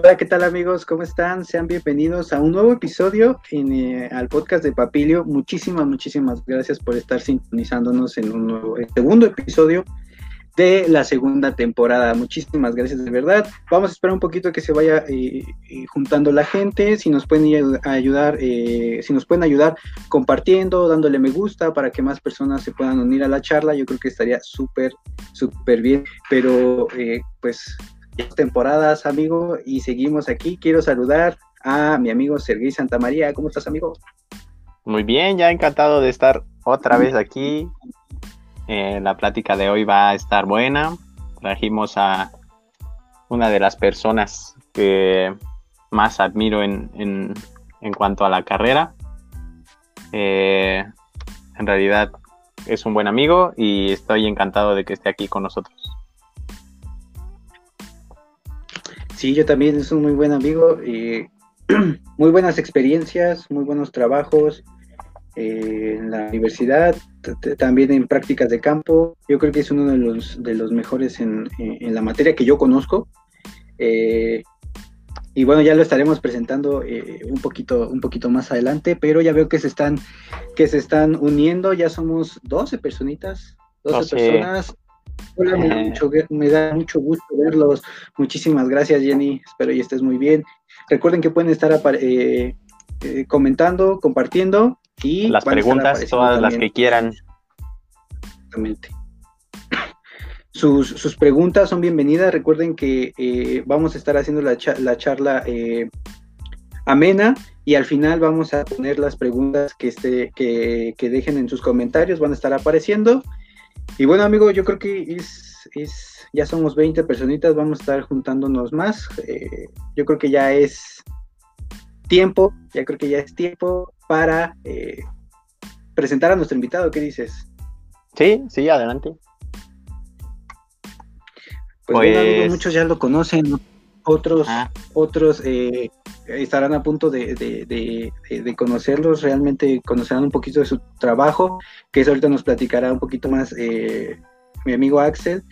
Hola, ¿qué tal amigos? ¿Cómo están? Sean bienvenidos a un nuevo episodio eh, al podcast de Papilio. Muchísimas, muchísimas gracias por estar sintonizándonos en un nuevo segundo episodio de la segunda temporada. Muchísimas gracias de verdad. Vamos a esperar un poquito que se vaya eh, eh, juntando la gente. Si nos pueden ayudar, si nos pueden ayudar compartiendo, dándole me gusta para que más personas se puedan unir a la charla, yo creo que estaría súper, súper bien. Pero pues temporadas, amigo, y seguimos aquí. Quiero saludar a mi amigo Sergei Santamaría. ¿Cómo estás, amigo? Muy bien, ya encantado de estar otra vez aquí. Eh, la plática de hoy va a estar buena. Trajimos a una de las personas que más admiro en, en, cuanto a la carrera. Eh, en realidad es un buen amigo y estoy encantado de que esté aquí con nosotros. Sí, yo también es un muy buen amigo. Eh, muy buenas experiencias, muy buenos trabajos eh, en la universidad, también en prácticas de campo. Yo creo que es uno de los, de los mejores en, la materia que yo conozco. Eh, y bueno, ya lo estaremos presentando un, poquito, un poquito más adelante, pero ya veo que se están, que se están uniendo, ya somos 12 personitas, 12 personas Hola, me da, mucho, gusto verlos. Muchísimas gracias, Jenny. Espero y estés muy bien. Recuerden que pueden estar eh, eh, comentando, compartiendo y las preguntas, todas las que quieran. Exactamente. Sus, preguntas son bienvenidas. Recuerden que eh, vamos a estar haciendo la, charla amena y al final vamos a poner las preguntas que, esté, que, que dejen en sus comentarios, van a estar apareciendo y bueno, amigo, yo creo que es, es, ya somos 20 personitas, vamos a estar juntándonos más. Eh, yo creo que ya es tiempo, ya creo que ya es tiempo para eh, presentar a nuestro invitado. ¿Qué dices? Sí, sí, adelante. Pues, Bueno, pues muchos ya lo conocen, otros, ah. otros eh, estarán a punto de, de, conocerlos, realmente conocerán un poquito de su trabajo, que eso ahorita nos platicará un poquito más eh, mi amigo Axel.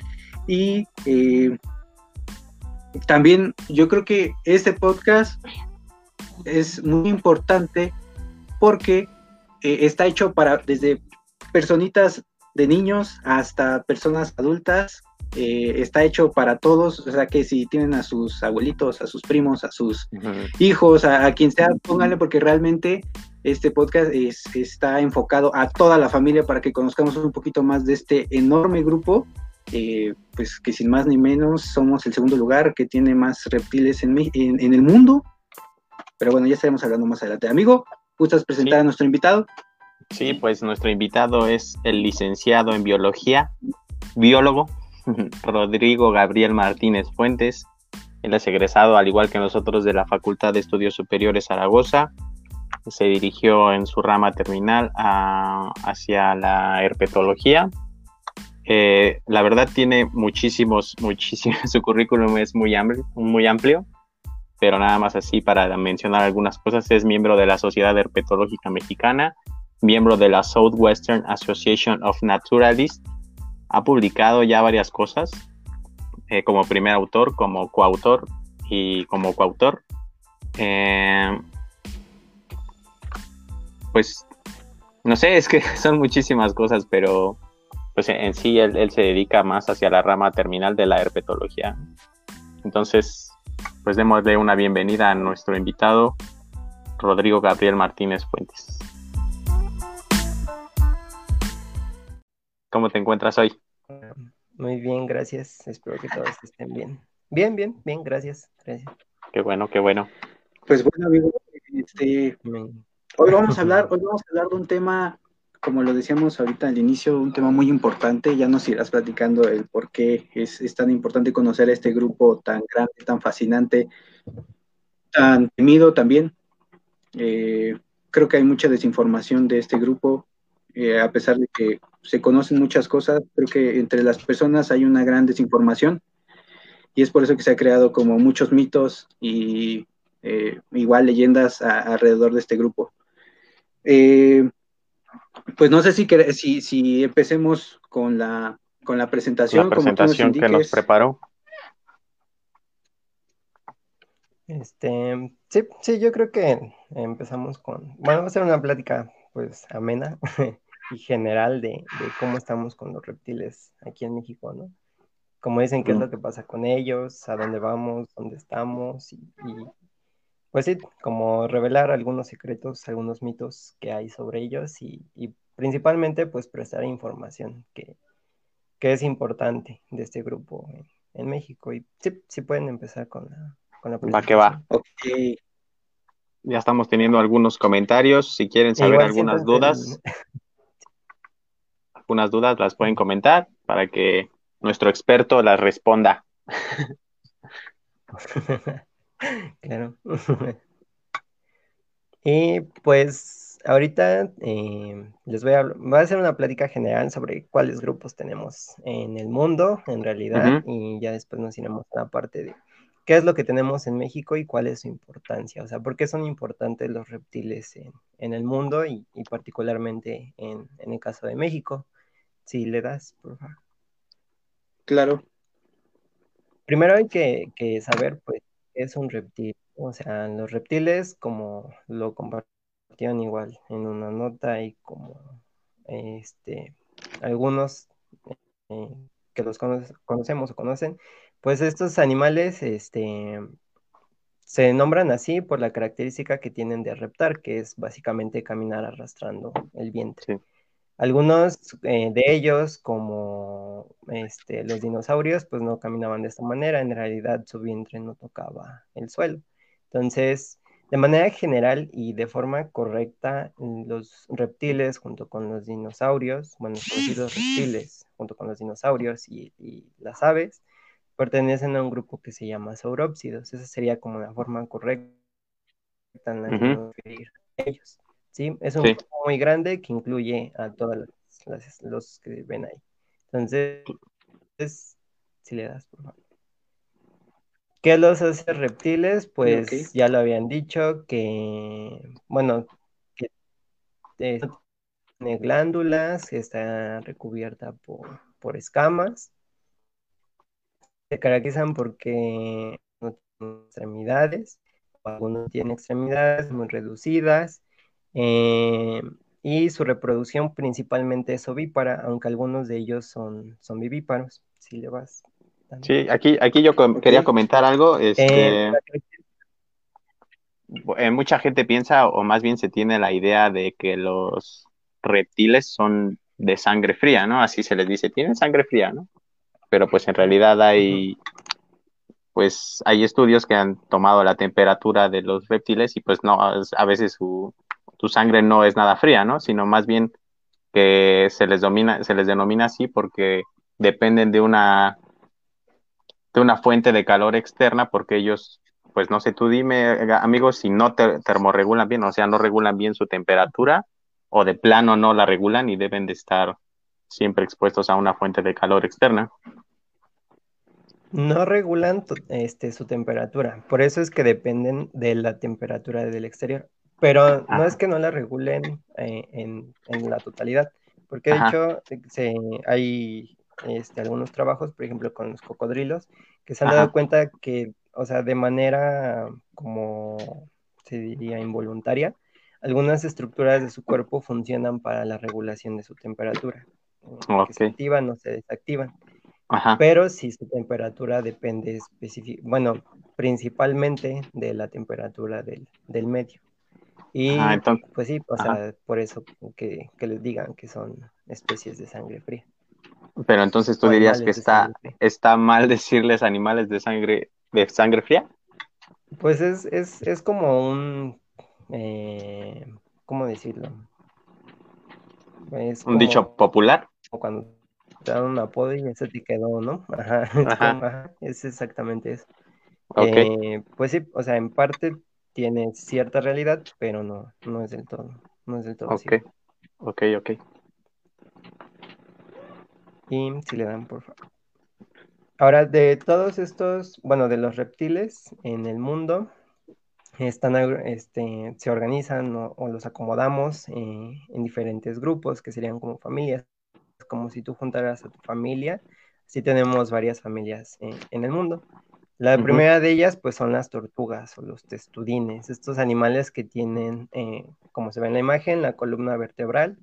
Y eh, también yo creo que este podcast es muy importante porque eh, está hecho para desde personitas de niños hasta personas adultas eh, está hecho para todos, o sea que si tienen a sus abuelitos, a sus primos, a sus hijos, a, quien sea, pónganle porque realmente este podcast está enfocado a toda la familia para que conozcamos un poquito más de este enorme grupo, eh, pues que sin más ni menos somos el segundo lugar que tiene más reptiles en, en, el mundo. Pero bueno, ya estaremos hablando más adelante. Amigo, ¿gustas presentar a nuestro invitado? Sí, pues nuestro invitado es el licenciado en biología, biólogo, Rodrigo Gabriel Martínez Fuentes. Él es egresado, al igual que nosotros, de la Facultad de Estudios Superiores Zaragoza. Se dirigió en su rama terminal hacia la herpetología. Eh, la verdad tiene muchísimos, muchísimos, su currículum es muy amplio, muy amplio, pero nada más así para mencionar algunas cosas, es miembro de la Sociedad Herpetológica Mexicana, miembro de la Southwestern Association of Naturalists, ha publicado ya varias cosas, eh, como primer autor, como coautor y como coautor. Eh, pues, no sé, es que son muchísimas cosas, pero pues en sí él, se dedica más hacia la rama terminal de la herpetología. Entonces, pues démosle una bienvenida a nuestro invitado, Rodrigo Gabriel Martínez Fuentes. ¿Cómo te encuentras hoy? Muy bien, gracias. Espero que todos estén bien. Bien, bien, bien, gracias. gracias. Qué bueno, qué bueno. Pues bueno, amigo, este, hoy vamos a hablar, hoy vamos a hablar de un tema, como lo decíamos ahorita al inicio, un tema muy importante. Ya nos irás platicando el por qué es, tan importante conocer a este grupo tan grande, tan fascinante, tan temido también. Eh, creo que hay mucha desinformación de este grupo, eh, a pesar de que se conocen muchas cosas, creo que entre las personas hay una gran desinformación y es por eso que se ha creado como muchos mitos y eh, igual leyendas alrededor de este grupo. Eh, pues no sé si, si, si empecemos con la, con la presentación. La presentación que nos preparó. Este, sí, sí, yo creo que empezamos con, bueno, va a ser una plática pues amena y general de, cómo estamos con los reptiles aquí en México, ¿no? Como dicen, qué es lo que pasa con ellos, a dónde vamos, dónde estamos y, pues sí, como revelar algunos secretos, algunos mitos que hay sobre ellos y, principalmente pues prestar información que, que, es importante de este grupo en, México. Y sí, sí pueden empezar con la, con la Va que va. Ya estamos teniendo algunos comentarios. Si quieren saber algunas dudas, algunas dudas las pueden comentar para que nuestro experto las responda. claro. y pues ahorita eh, les voy a, voy a hacer una plática general sobre cuáles grupos tenemos en el mundo, en realidad, y ya después nos iremos a la parte de qué es lo que tenemos en México y cuál es su importancia, o sea, por qué son importantes los reptiles en, el mundo y, particularmente en, el caso de México. Si le das, por favor. Claro. Primero hay que, que saber, pues, qué es un reptil. O sea, los reptiles, como lo compartieron igual en una nota y como este, algunos eh, que los conocemos o conocen, pues estos animales este, se nombran así por la característica que tienen de reptar, que es básicamente caminar arrastrando el vientre. Algunos eh, de ellos, como este, los dinosaurios, pues no caminaban de esta manera, en realidad su vientre no tocaba el suelo. Entonces, de manera general y de forma correcta, los reptiles junto con los dinosaurios, bueno, los reptiles junto con los dinosaurios y, las aves, pertenecen a un grupo que se llama saurópsidos. Esa sería como la forma correcta en la que ellos. ¿Sí? Es un grupo muy grande que incluye a todos los que ven ahí. Entonces, si le das, por favor. ¿Qué los hace reptiles? Pues ya lo habían dicho que, bueno, que tiene glándulas, que está recubierta por, por escamas. Se caracterizan porque no tienen extremidades, algunos tienen extremidades muy reducidas, eh, y su reproducción principalmente es ovípara, aunque algunos de ellos son, son vivíparos. Si le vas. Sí, aquí, aquí yo quería comentar algo. Este, eh, eh, mucha gente piensa, o más bien se tiene la idea de que los reptiles son de sangre fría, ¿no? Así se les dice, tienen sangre fría, ¿no? Pero pues en realidad hay, pues hay estudios que han tomado la temperatura de los reptiles y pues no, a veces su, tu sangre no es nada fría, ¿no? Sino más bien que se les, domina, se les denomina así porque dependen de una, de una fuente de calor externa porque ellos, pues no sé, tú dime, amigos, si no te, termorregulan bien, o sea, no regulan bien su temperatura o de plano no la regulan y deben de estar siempre expuestos a una fuente de calor externa. No regulan este, su temperatura, por eso es que dependen de la temperatura del exterior. Pero no es que no la regulen eh, en, la totalidad, porque de hecho hay este, algunos trabajos, por ejemplo, con los cocodrilos, que se han dado cuenta que, o sea, de manera como se diría involuntaria, algunas estructuras de su cuerpo funcionan para la regulación de su temperatura. Que se activan o se desactivan. Pero si su temperatura depende bueno, principalmente de la temperatura del, del medio. Y pues sí, o sea, por eso que, les digan que son especies de sangre fría. Pero entonces tú dirías que está, está mal decirles animales de sangre, de sangre fría. Pues es, es, es como un, eh, ¿cómo decirlo? un dicho popular. O cuando te dan un apodo y ese te quedó, ¿no? Ajá, Es, exactamente eso. Eh, pues sí, o sea, en parte tiene cierta realidad, pero no, no es del todo. No es del todo. Ok, ok, ok. Y si le dan, por favor. Ahora, de todos estos, bueno, de los reptiles en el mundo, están, este, se organizan o, los acomodamos eh, en diferentes grupos que serían como familias, como si tú juntaras a tu familia, así tenemos varias familias en el mundo. La primera de ellas, pues, son las tortugas o los testudines, estos animales que tienen, eh, como se ve en la imagen, la columna vertebral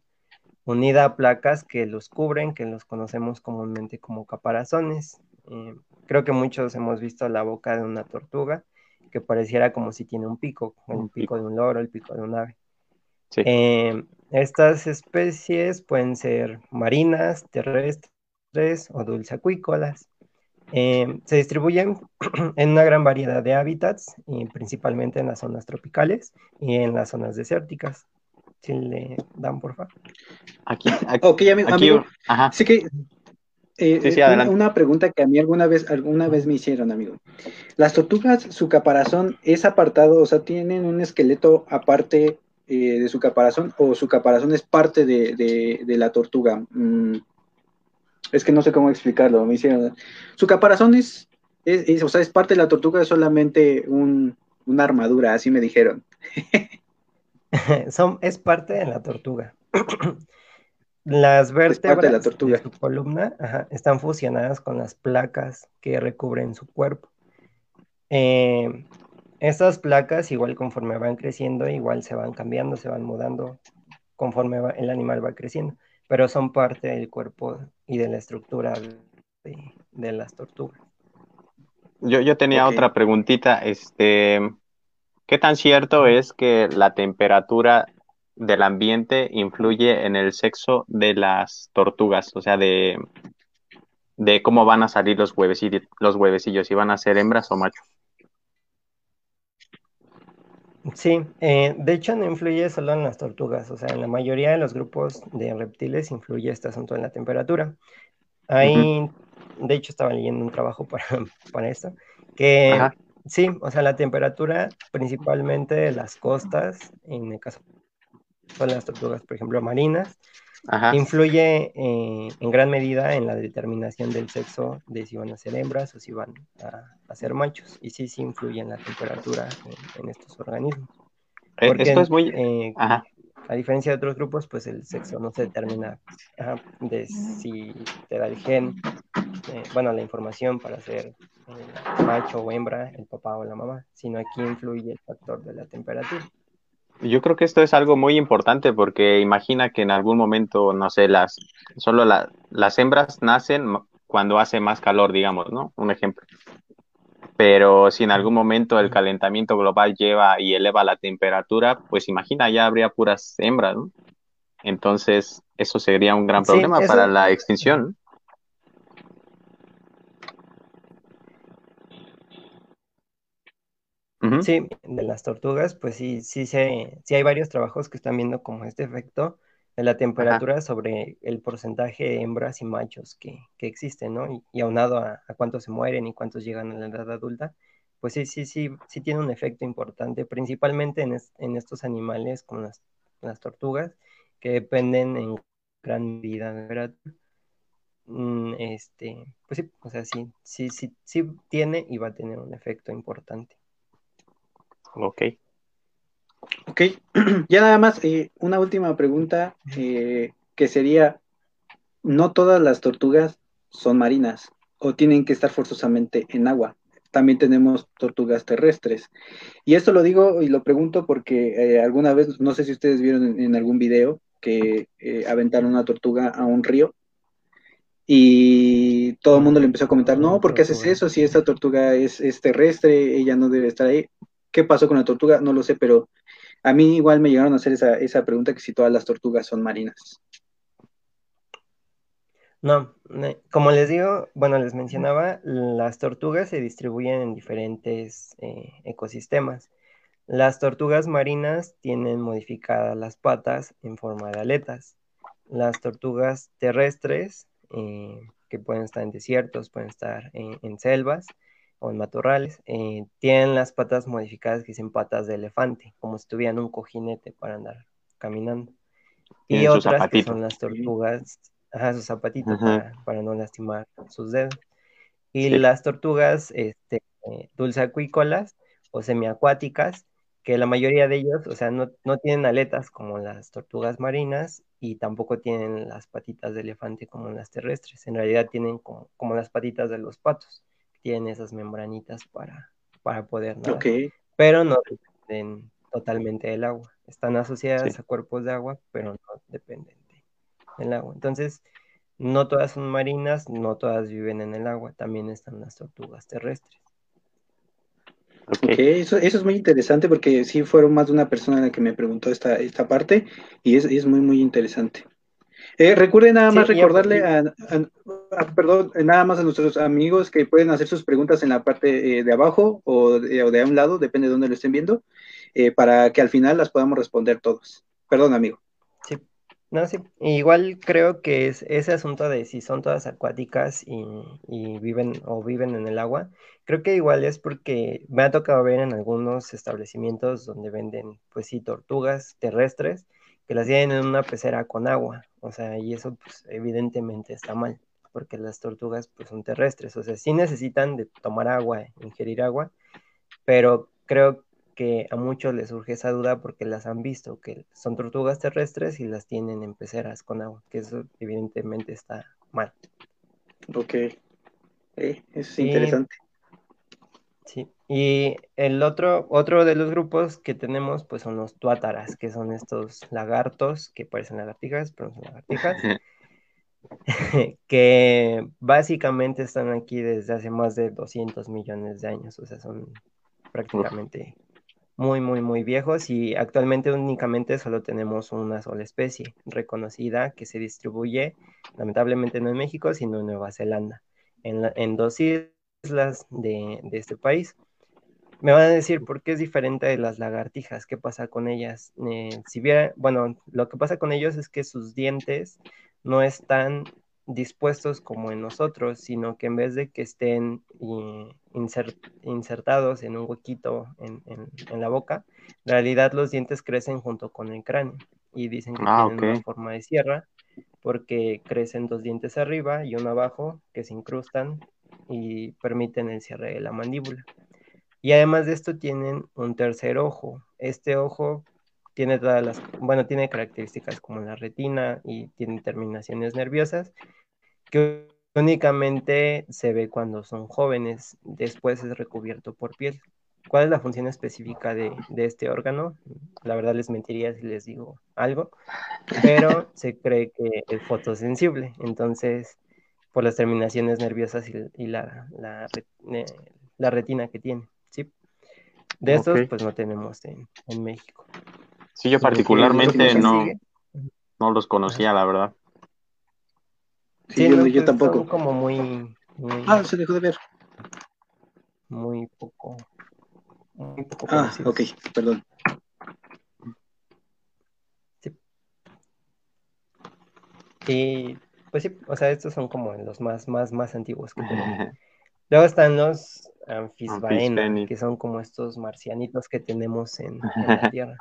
unida a placas que los cubren, que los conocemos comúnmente como caparazones. Eh, creo que muchos hemos visto la boca de una tortuga, que pareciera como si tiene un pico, el pico de un loro, el pico de un ave. Eh, estas especies pueden ser marinas, terrestres o dulceacuícolas. Eh, se distribuyen en una gran variedad de hábitats, y principalmente en las zonas tropicales y en las zonas desérticas. Si le dan, por favor. Aquí, aquí, amigo, Sí que eh, eh, una, pregunta que a mí alguna vez, alguna vez me hicieron, amigo. Las tortugas, su caparazón es apartado, o sea, tienen un esqueleto aparte de su caparazón, o su caparazón es parte de, la tortuga. Mm, es que no sé cómo explicarlo. Me hicieron. Su caparazón es, o sea, es parte de la tortuga, es solamente una armadura, así me dijeron. Son, es parte de la tortuga. Las vértebras de, la tortuga. su columna están fusionadas con las placas que recubren su cuerpo. Eh, estas placas, igual conforme van creciendo, igual se van cambiando, se van mudando conforme el animal va creciendo pero son parte del cuerpo y de la estructura de, las tortugas. Yo, yo tenía otra preguntita, este, ¿qué tan cierto es que la temperatura del ambiente influye en el sexo de las tortugas? O sea, de, de cómo van a salir los huevecillos, los huevecillos, si van a ser hembras o machos. Sí, eh, de hecho no influye solo en las tortugas, o sea, en la mayoría de los grupos de reptiles influye este asunto en la temperatura. Ahí, de hecho, estaba leyendo un trabajo para, para esto, que sí, o sea, la temperatura principalmente de las costas, en el caso de las tortugas, por ejemplo, marinas, influye eh, en gran medida en la determinación del sexo de si van a ser hembras o si van a, ser machos. Y sí, sí influye en la temperatura en, estos organismos. Eh, esto es muy... Eh, a diferencia de otros grupos, pues el sexo no se determina de si te da el gen, bueno, la información para ser macho o hembra, el papá o la mamá, sino aquí influye el factor de la temperatura. Yo creo que esto es algo muy importante porque imagina que en algún momento, no sé, las solo las hembras nacen cuando hace más calor, digamos, ¿no? Un ejemplo. Pero si en algún momento el calentamiento global lleva y eleva la temperatura, pues imagina, ya habría puras hembras, ¿no? Entonces, eso sería un gran problema para la extinción. Sí, de las tortugas, pues sí, sí, sí hay varios trabajos que están viendo como este efecto de la temperatura sobre el porcentaje de hembras y machos que, que existen, ¿no? Y, aunado a, cuántos se mueren y cuántos llegan a la edad adulta, pues sí, sí, sí, sí tiene un efecto importante, principalmente en, estos animales como las, las, tortugas, que dependen en gran medida de. Mm, este, pues sí, o sea, sí, sí, sí, sí tiene y va a tener un efecto importante. Ok. Ok, ya nada más, eh, una última pregunta eh, que sería, no todas las tortugas son marinas o tienen que estar forzosamente en agua. También tenemos tortugas terrestres. Y esto lo digo y lo pregunto porque eh, alguna vez, no sé si ustedes vieron en, algún video que aventaron una tortuga a un río y todo el mundo le empezó a comentar, no, ¿por qué haces eso? Si esta tortuga es, es terrestre, ella no debe estar ahí. ¿Qué pasó con la tortuga? No lo sé, pero a mí igual me llegaron a hacer esa, pregunta que si todas las tortugas son marinas. No, como les digo, bueno, les mencionaba, las tortugas se distribuyen en diferentes eh, ecosistemas. Las tortugas marinas tienen modificadas las patas en forma de aletas. Las tortugas terrestres, eh, que pueden estar en desiertos, pueden estar en selvas, o en matorrales, eh, tienen las patas modificadas que dicen patas de elefante, como si tuvieran un cojinete para andar caminando. Y otras que son las tortugas, ajá, sus zapatitos para, no lastimar sus dedos. Y las tortugas este, eh, dulceacuícolas o semiacuáticas, que la mayoría de ellos, o sea, no, tienen aletas como las tortugas marinas y tampoco tienen las patitas de elefante como las terrestres. En realidad tienen como las patitas de los patos tienen esas membranitas para, para poder nadar. Pero no dependen totalmente del agua. Están asociadas a cuerpos de agua, pero no dependen del agua. Entonces, no todas son marinas, no todas viven en el agua, también están las tortugas terrestres. Eso, eso es muy interesante porque sí fueron más de una persona la que me preguntó esta, esta parte y es, es muy, muy interesante. Eh, recuerden nada más recordarle a, perdón, nada más a nuestros amigos que pueden hacer sus preguntas en la parte eh, de abajo o de, o de, un lado, depende de dónde lo estén viendo, eh, para que al final las podamos responder todos. Perdón, amigo. Sí, no, sí. Igual creo que es ese asunto de si son todas acuáticas y, y viven o viven en el agua, creo que igual es porque me ha tocado ver en algunos establecimientos donde venden, pues sí, tortugas terrestres que las tienen en una pecera con agua, o sea, y eso pues evidentemente está mal, porque las tortugas pues son terrestres, o sea, sí necesitan de tomar agua, ingerir agua, pero creo que a muchos les surge esa duda porque las han visto, que son tortugas terrestres y las tienen en peceras con agua, que eso evidentemente está mal. Ok, eh, eso es interesante. Sí, y el otro, otro de los grupos que tenemos, pues son los tuátaras, que son estos lagartos que parecen lagartijas, pero no son lagartijas, que básicamente están aquí desde hace más de 200 millones de años, o sea, son prácticamente muy, muy, muy viejos y actualmente únicamente solo tenemos una sola especie reconocida que se distribuye, lamentablemente no en México, sino en Nueva Zelanda, en, en dos islas de, este país. Me van a decir por qué es diferente de las lagartijas, qué pasa con ellas. Eh, si bien, bueno, lo que pasa con ellos es que sus dientes no están dispuestos como en nosotros, sino que en vez de que estén insertados en un huequito en, la boca, en realidad los dientes crecen junto con el cráneo y dicen que ah, tienen una forma de sierra porque crecen dos dientes arriba y uno abajo que se incrustan y permiten el cierre de la mandíbula. Y además de esto tienen un tercer ojo. Este ojo tiene todas las, bueno, tiene características como la retina y tiene terminaciones nerviosas que únicamente se ve cuando son jóvenes, después es recubierto por piel. ¿Cuál es la función específica de, de este órgano? La verdad les mentiría si les digo algo, pero se cree que es fotosensible, entonces por las terminaciones nerviosas y, la, la, la, retina que tiene. ¿sí? De estos, pues no tenemos en, en México. Sí, yo particularmente no, no los conocía, la verdad. Sí, yo, yo, pues, tampoco. Son como muy, Ah, se dejó de ver. Muy poco. Muy poco ah, ok, perdón. Sí. Y pues sí, o sea, estos son como los más, más, más antiguos que tenemos. Luego están los Amphisbaena, que son como estos marcianitos que tenemos en, la Tierra.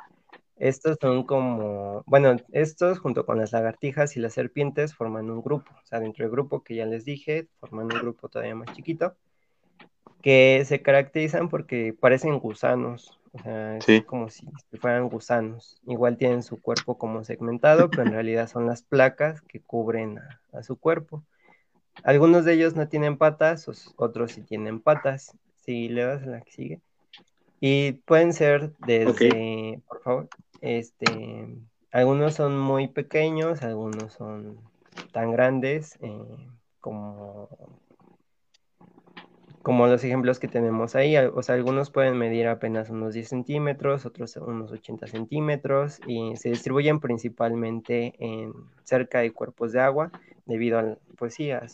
Estos son como, bueno, estos junto con las lagartijas y las serpientes forman un grupo, o sea, dentro del grupo que ya les dije, forman un grupo todavía más chiquito, que se caracterizan porque parecen gusanos, o sea, es como si fueran gusanos. Igual tienen su cuerpo como segmentado, pero en realidad son las placas que cubren a, su cuerpo. Algunos de ellos no tienen patas, otros sí tienen patas. Si le das a la que sigue. Y pueden ser desde, por favor, este, algunos son muy pequeños, algunos son tan grandes eh, como como los ejemplos que tenemos ahí, o sea, algunos pueden medir apenas unos 10 centímetros, otros unos 80 centímetros, y se distribuyen principalmente en cerca de cuerpos de agua, debido a, pues sí, a,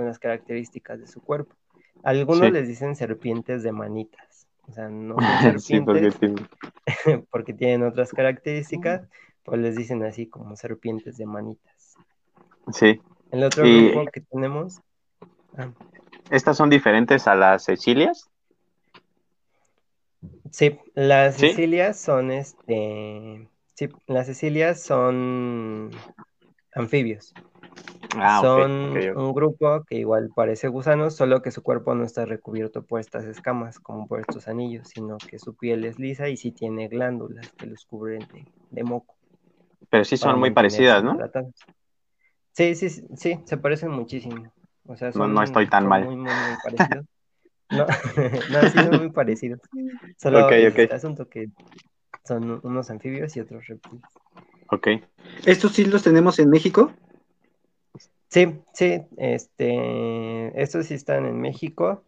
las características de su cuerpo. Algunos les dicen serpientes de manitas, o sea, no son serpientes porque, tienen... otras características, pues les dicen así como serpientes de manitas. Sí. El otro grupo que tenemos... Ah, ¿Estas son diferentes a las Cecilias? Sí, las Cecilias son este. Sí, las Cecilias son anfibios. Ah, son un grupo que igual parece gusanos, solo que su cuerpo no está recubierto por estas escamas, como por estos anillos, sino que su piel es lisa y sí tiene glándulas que los cubren de, moco. Pero sí son muy parecidas, ¿no? Sí, sí, sí, se parecen muchísimo. O sea, no, estoy tan mal. Muy, muy, muy parecidos. No, no, sí son muy parecidos. Solo okay, el asunto que son unos anfibios y otros reptiles. Ok. ¿Estos sí los tenemos en México? Sí, sí, este, estos sí están en México.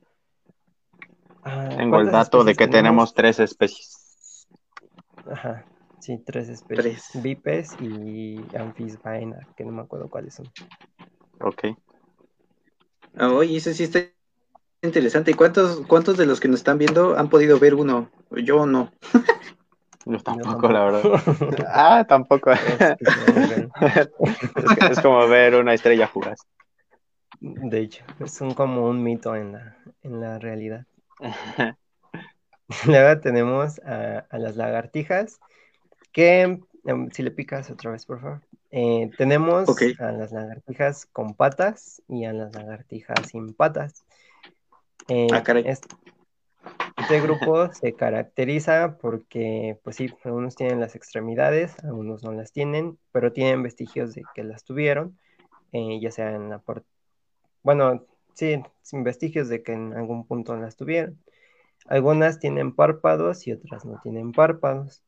Ah, Tengo el dato de que tenemos? tres especies. Ajá, sí, tres especies. Tres. Vipes y Amphisbaena, que no me acuerdo cuáles son. Ok. Oye, eso sí está interesante. ¿Cuántos, ¿Cuántos de los que nos están viendo han podido ver uno? Yo no. Yo tampoco, la verdad. ah, tampoco. es, como ver una estrella jugar. De hecho, es un, como un mito en la, en la realidad. Luego tenemos a, las lagartijas, que, em, si le picas otra vez, por favor. Eh, tenemos a las lagartijas con patas y a las lagartijas sin patas. Eh, ah, este grupo se caracteriza porque, pues sí, algunos tienen las extremidades, algunos no las tienen, pero tienen vestigios de que las tuvieron, eh, ya sea en la parte, bueno, sí, sin vestigios de que en algún punto las tuvieron. Algunas tienen párpados y otras no tienen párpados.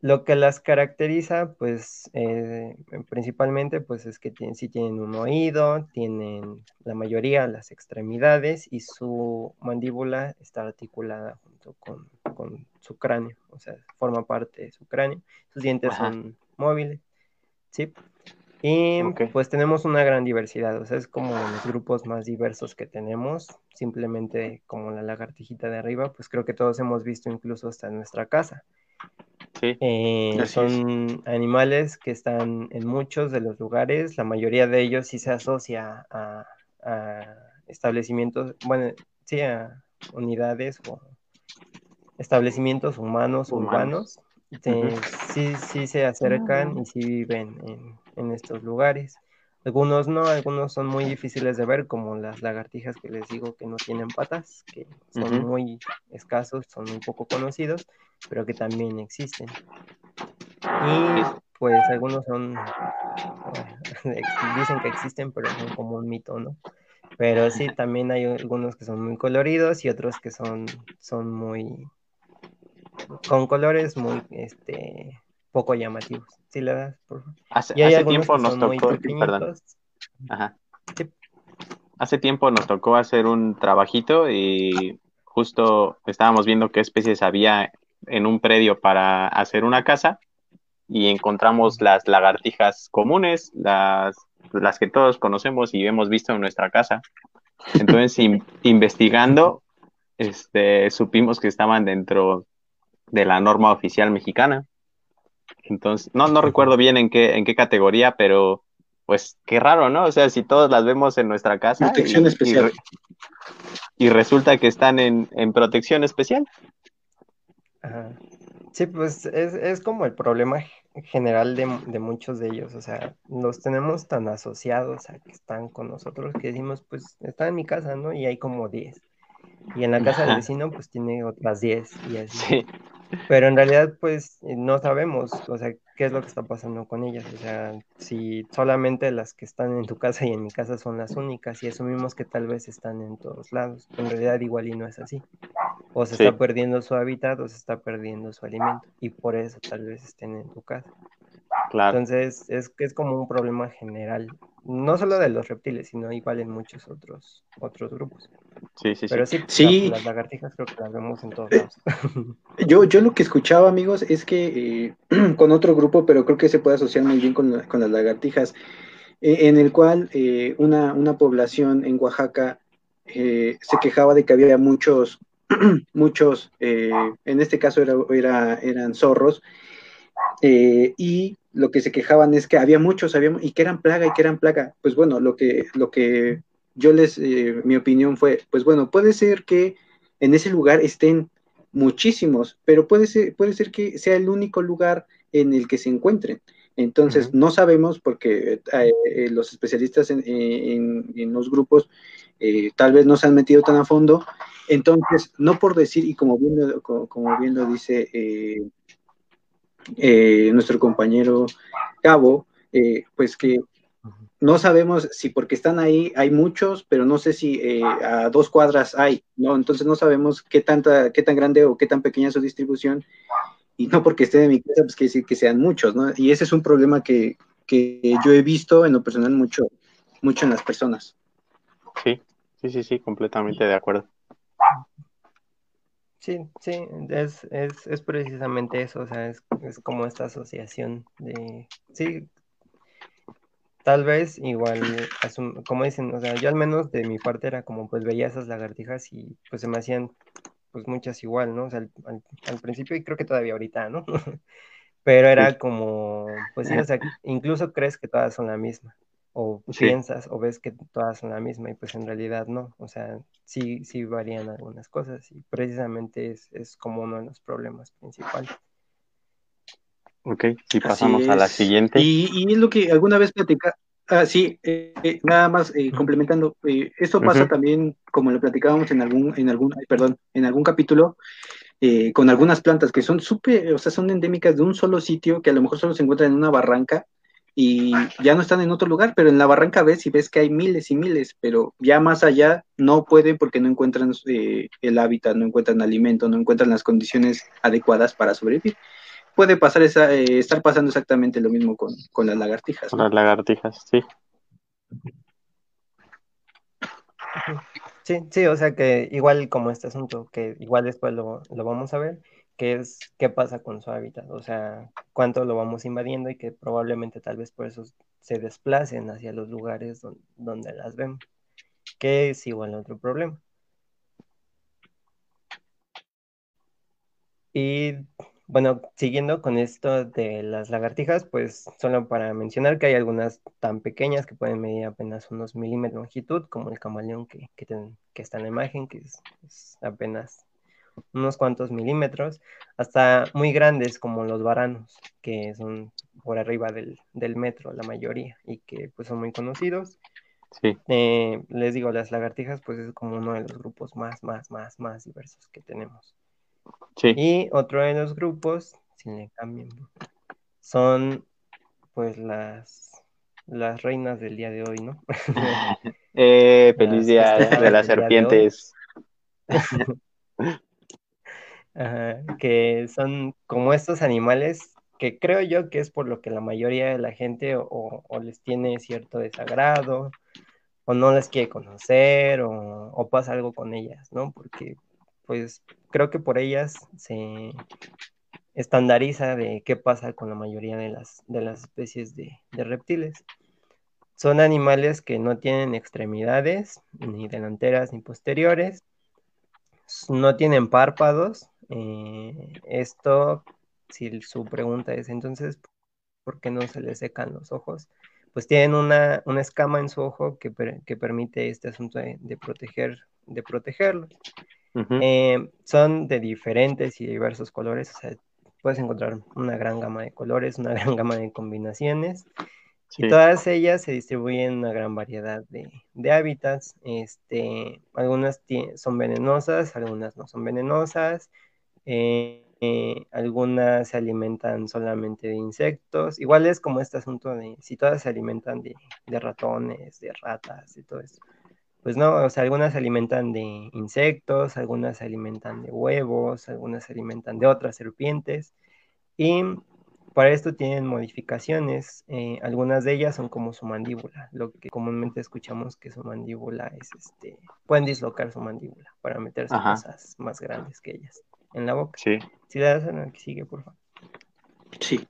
Lo que las caracteriza, pues, eh, principalmente, pues es que tienen, sí tienen un oído, tienen la mayoría las extremidades y su mandíbula está articulada junto con, su cráneo, o sea, forma parte de su cráneo. Sus dientes son móviles, ¿sí? Y pues tenemos una gran diversidad, o sea, es como los grupos más diversos que tenemos, simplemente como la lagartijita de arriba, pues creo que todos hemos visto incluso hasta en nuestra casa. Eh, son animales que están en muchos de los lugares, la mayoría de ellos sí se asocia a, establecimientos, bueno, sí, a unidades o establecimientos humanos, urbanos. Sí, sí se acercan y sí viven en, en estos lugares. Algunos no, algunos son muy difíciles de ver, como las lagartijas que les digo que no tienen patas, que son muy escasos, son muy poco conocidos, pero que también existen. Y pues algunos son, dicen que existen, pero son como un mito, ¿no? Pero sí, también hay algunos que son muy coloridos y otros que son, son muy, con colores muy, este, poco llamativos. Por favor. Hace, tiempo nos tocó, perdón. Hace tiempo nos tocó hacer un trabajito y justo estábamos viendo qué especies había en un predio para hacer una casa y encontramos las lagartijas comunes, las, las que todos conocemos y hemos visto en nuestra casa. Entonces, investigando, este, supimos que estaban dentro de la norma oficial mexicana. Entonces, no, no recuerdo bien en qué, en qué categoría, pero pues qué raro, ¿no? O sea, si todos las vemos en nuestra casa. Protección especial. Y, resulta que están en, en protección especial. Sí, pues es, es, como el problema general de, de, muchos de ellos, o sea, los tenemos tan asociados a que están con nosotros que decimos, pues está en mi casa, ¿no? Y hay como 10. Y en la casa del vecino, pues tiene otras 10 y así. Sí. Pero en realidad, pues eh, no sabemos, o sea, qué es lo que está pasando con ellas. O sea, si solamente las que están en tu casa y en mi casa son las únicas y asumimos que tal vez están en todos lados. En realidad igual y no es así. O se está perdiendo su hábitat o se está perdiendo su alimento y por eso tal vez estén en tu casa. Claro. Entonces es que es como un problema general no solo de los reptiles, sino igual en muchos otros, otros grupos. Sí, sí, Pero sí, sí. Las, lagartijas creo que las vemos en todos lados. Yo, yo lo que escuchaba, amigos, es que eh, con otro grupo, pero creo que se puede asociar muy bien con, las lagartijas, eh, en el cual eh, una, una, población en Oaxaca se quejaba de que había muchos, muchos, en este caso era, era, eran zorros, y lo que se quejaban es que había muchos, había, y que eran plaga y que eran plaga. Pues bueno, lo que, lo que yo les, eh, mi opinión fue, pues bueno, puede ser que en ese lugar estén muchísimos, pero puede ser, puede ser que sea el único lugar en el que se encuentren. Entonces, no sabemos porque eh, eh, los especialistas en, en, los grupos tal vez no se han metido tan a fondo. Entonces, no por decir, y como bien, como, como bien lo dice eh, nuestro compañero Cabo, eh, pues que no sabemos si porque están ahí hay muchos, pero no sé si eh, a dos cuadras hay, ¿no? Entonces no sabemos qué tanta, qué tan grande o qué tan pequeña es su distribución, y no porque estén en mi casa, pues quiere decir que sean muchos, ¿no? Y ese es un problema que, que yo he visto en lo personal mucho, mucho en las personas. Sí, sí, sí, sí, completamente de acuerdo. Sí, sí, es, es, es precisamente eso, o sea, es, es como esta asociación de, sí, tal vez igual, como dicen, o sea, yo al menos de mi parte era como, pues veía esas lagartijas y pues se me hacían, pues muchas igual, ¿no? O sea, al, principio y creo que todavía ahorita, ¿no? Pero era como, pues sí, o sea, incluso crees que todas son la misma o piensas o ves que todas son la misma y pues en realidad no, o sea, sí, sí varían algunas cosas y precisamente es, es como uno de los problemas principales. Ok, y pasamos a la siguiente. Y, y, es lo que alguna vez platica, ah, sí, eh, eh, nada más eh, complementando, esto pasa también, como lo platicábamos en algún, en algún, perdón, en algún capítulo, con algunas plantas que son súper, o sea, son endémicas de un solo sitio, que a lo mejor solo se encuentran en una barranca, y ya no están en otro lugar, pero en la barranca ves y ves que hay miles y miles, pero ya más allá no pueden porque no encuentran eh, el hábitat, no encuentran alimento, no encuentran las condiciones adecuadas para sobrevivir. Puede pasar esa, eh, estar pasando exactamente lo mismo con, las lagartijas. Con las lagartijas, sí. Sí, sí, o sea que igual como este asunto, que igual después lo, lo vamos a ver, qué es qué pasa con su hábitat, o sea, cuánto lo vamos invadiendo y que probablemente tal vez por eso se desplacen hacia los lugares donde, las vemos, que es igual otro problema. Y bueno, siguiendo con esto de las lagartijas, pues solo para mencionar que hay algunas tan pequeñas que pueden medir apenas unos milímetros de longitud, como el camaleón que, que, está en la imagen, que es apenas unos cuantos milímetros, hasta muy grandes como los varanos, que son por arriba del, metro la mayoría y que pues son muy conocidos. Eh, les digo, las lagartijas pues es como uno de los grupos más, más, más, más diversos que tenemos. Y otro de los grupos, si le cambian, son pues las, las reinas del día de hoy, ¿no? eh, feliz día de las serpientes. que son como estos animales que creo yo que es por lo que la mayoría de la gente o, les tiene cierto desagrado o no les quiere conocer o, pasa algo con ellas, ¿no? Porque pues creo que por ellas se estandariza de qué pasa con la mayoría de las, de las especies de reptiles. Son animales que no tienen extremidades, ni delanteras ni posteriores, no tienen párpados, eh, esto, si su pregunta es entonces, ¿por qué no se le secan los ojos? Pues tienen una, escama en su ojo que, permite este asunto de, proteger, de protegerlos. Eh, son de diferentes y diversos colores, o sea, puedes encontrar una gran gama de colores, una gran gama de combinaciones. Y todas ellas se distribuyen en una gran variedad de, hábitats. Este, algunas son venenosas, algunas no son venenosas. Eh, eh, algunas se alimentan solamente de insectos. Igual es como este asunto de si todas se alimentan de, ratones, de ratas y todo eso. Pues no, o sea, algunas se alimentan de insectos, algunas se alimentan de huevos, algunas se alimentan de otras serpientes. Y para esto tienen modificaciones. Eh, algunas de ellas son como su mandíbula, lo que comúnmente escuchamos que su mandíbula es este, pueden dislocar su mandíbula para meterse cosas más grandes que ellas en la boca. Sí. Si le das en el que sigue, por favor. Sí.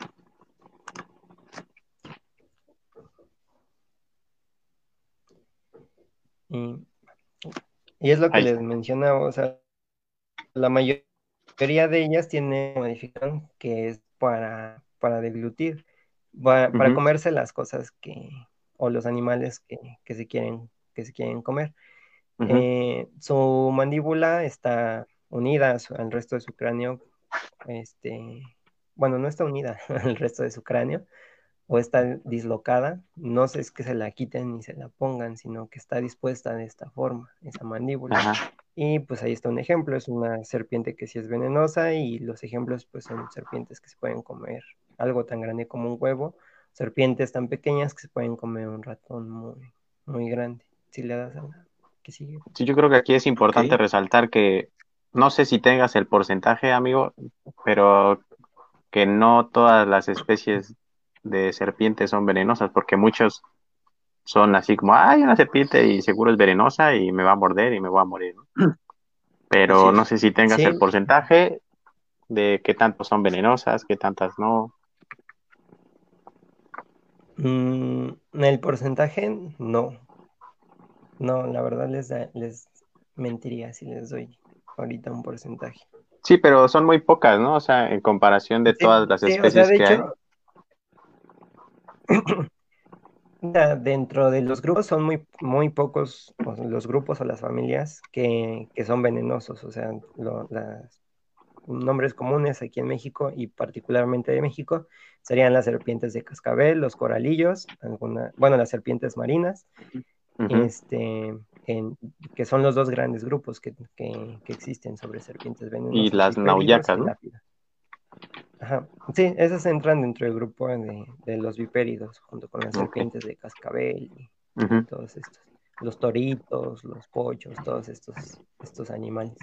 Y, es lo que les mencionaba, o sea, la mayoría de ellas tiene modificación que es para, para deglutir, para, comerse las cosas que, o los animales que, se quieren, que se quieren comer. Eh, su mandíbula está unidas al resto de su cráneo, este, bueno, no está unida al resto de su cráneo, o está dislocada, no es que se la quiten ni se la pongan, sino que está dispuesta de esta forma, esa mandíbula. Y pues ahí está un ejemplo, es una serpiente que sí es venenosa y los ejemplos pues son serpientes que se pueden comer algo tan grande como un huevo serpientes tan pequeñas que se pueden comer un ratón muy, muy grande, si le das a la que sigue. Sí, yo creo que aquí es importante resaltar que no sé si tengas el porcentaje, amigo, pero que no todas las especies de serpientes son venenosas, porque muchos son así como, hay una serpiente y seguro es venenosa y me va a morder y me voy a morir. Pero no sé si tengas el porcentaje de qué tantos son venenosas, qué tantas no. Mm, el porcentaje, no. No, la verdad les, les mentiría si les doy ahorita un porcentaje. Sí, pero son muy pocas, ¿no? O sea, en comparación de todas las especies que hay. Dentro de los grupos son muy, muy pocos los grupos o las familias que, son venenosos, o sea, los nombres comunes aquí en México y particularmente de México serían las serpientes de cascabel, los coralillos, alguna, bueno, las serpientes marinas, este, que son los dos grandes grupos que, existen sobre serpientes venenosas. Y las nauyacas, ¿no? Ajá. Sí, esas entran dentro del grupo de, los vipéridos, junto con las serpientes de cascabel y, todos estos. Los toritos, los pochos, todos estos, estos animales.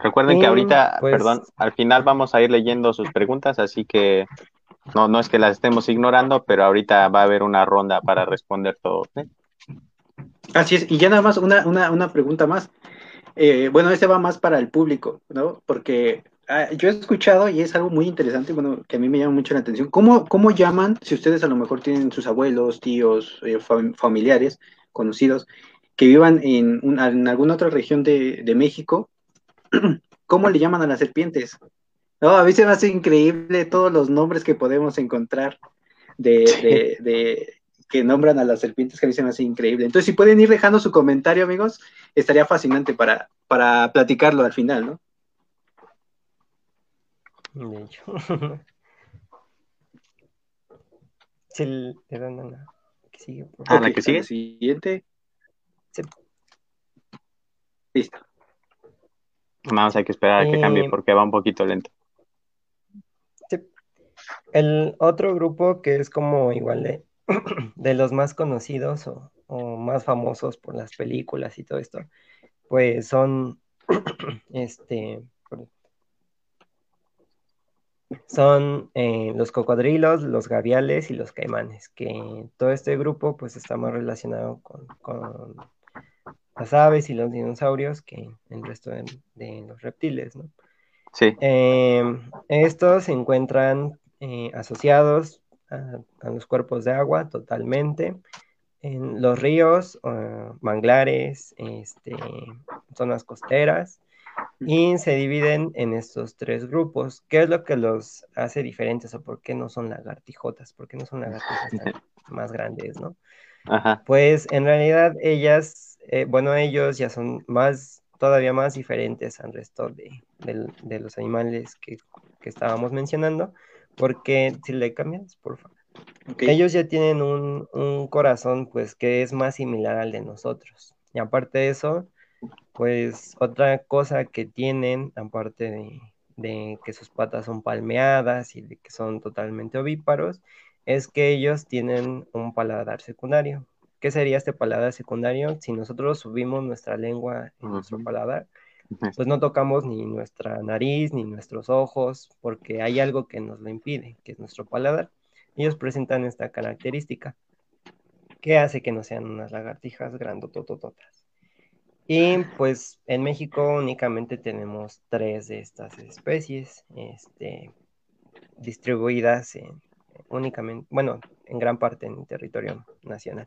Recuerden que ahorita, pues, perdón, al final vamos a ir leyendo sus preguntas, así que no, no es que las estemos ignorando, pero ahorita va a haber una ronda para responder todo. ¿eh? Así es, y ya nada más una, una, una pregunta más. Eh, bueno, este va más para el público, ¿no? Porque Ah, yo he escuchado y es algo muy interesante, bueno, que a mí me llama mucho la atención. ¿Cómo, cómo llaman, si ustedes a lo mejor tienen sus abuelos, tíos, eh, familiares, conocidos, que vivan en, en alguna otra región de, México, ¿cómo le llaman a las serpientes? No, a mí se me hace increíble todos los nombres que podemos encontrar de, de, que nombran a las serpientes, que a mí se me hace increíble. Entonces, si pueden ir dejando su comentario, amigos, estaría fascinante para, para platicarlo al final, ¿no? De hecho. Se le dan a la que sigue. ¿A la que sigue? Siguiente. Listo. Nada más hay que esperar a que cambie eh, porque va un poquito lento. El otro grupo que es como igual de, de los más conocidos o, o, más famosos por las películas y todo esto, pues son este son eh, los cocodrilos, los gaviales y los caimanes, que todo este grupo pues está más relacionado con, las aves y los dinosaurios que el resto de, los reptiles, ¿no? Sí. Em, estos se encuentran eh, asociados a, los cuerpos de agua totalmente, en los ríos, manglares, este, zonas costeras, y se dividen en estos tres grupos. ¿Qué es lo que los hace diferentes o por qué no son lagartijotas? ¿Por qué no son lagartijas más grandes, no? Ajá. Pues en realidad ellas, eh, bueno, ellos ya son más, todavía más diferentes al resto de, los animales que, estábamos mencionando, porque si le cambias, por favor. Ellos ya tienen un, un corazón, pues, que es más similar al de nosotros. Y aparte de eso, pues otra cosa que tienen, aparte de, que sus patas son palmeadas y de que son totalmente ovíparos, es que ellos tienen un paladar secundario. ¿Qué sería este paladar secundario? Si nosotros subimos nuestra lengua en nuestro paladar, pues no tocamos ni nuestra nariz ni nuestros ojos, porque hay algo que nos lo impide, que es nuestro paladar. Ellos presentan esta característica, que hace que no sean unas lagartijas grandototototas. Y pues en México únicamente tenemos tres de estas especies este, distribuidas en, únicamente, bueno, en gran parte en el territorio nacional.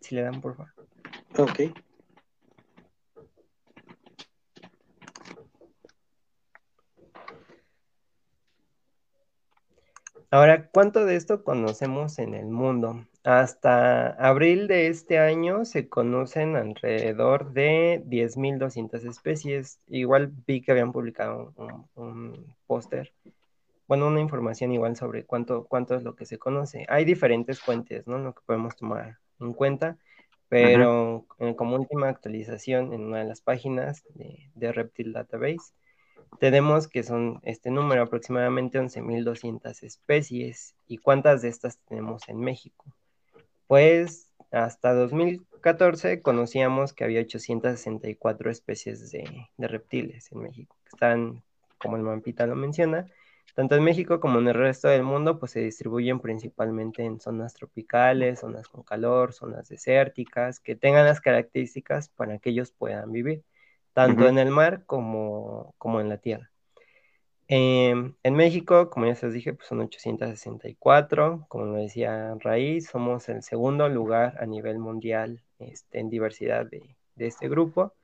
Si le dan, por favor. Ok. Ahora, ¿cuánto de esto conocemos en el mundo? Hasta abril de este año se conocen alrededor de 10.200 especies. Igual vi que habían publicado un, póster, bueno, una información igual sobre cuánto, cuánto es lo que se conoce. Hay diferentes fuentes, ¿no? Lo que podemos tomar en cuenta, pero como última actualización en una de las páginas de, de Reptile Database, tenemos que son este número, aproximadamente 11.200 especies. ¿Y cuántas de estas tenemos en México? Pues hasta 2014 conocíamos que había 864 especies de, reptiles en México, que están, como el Mampita lo menciona, tanto en México como en el resto del mundo, pues se distribuyen principalmente en zonas tropicales, zonas con calor, zonas desérticas, que tengan las características para que ellos puedan vivir, tanto en el mar como, como en la tierra. Em, en México, como ya se les dije, pues son 864, como lo decía Raíz, somos el segundo lugar a nivel mundial este, en diversidad de, de este grupo.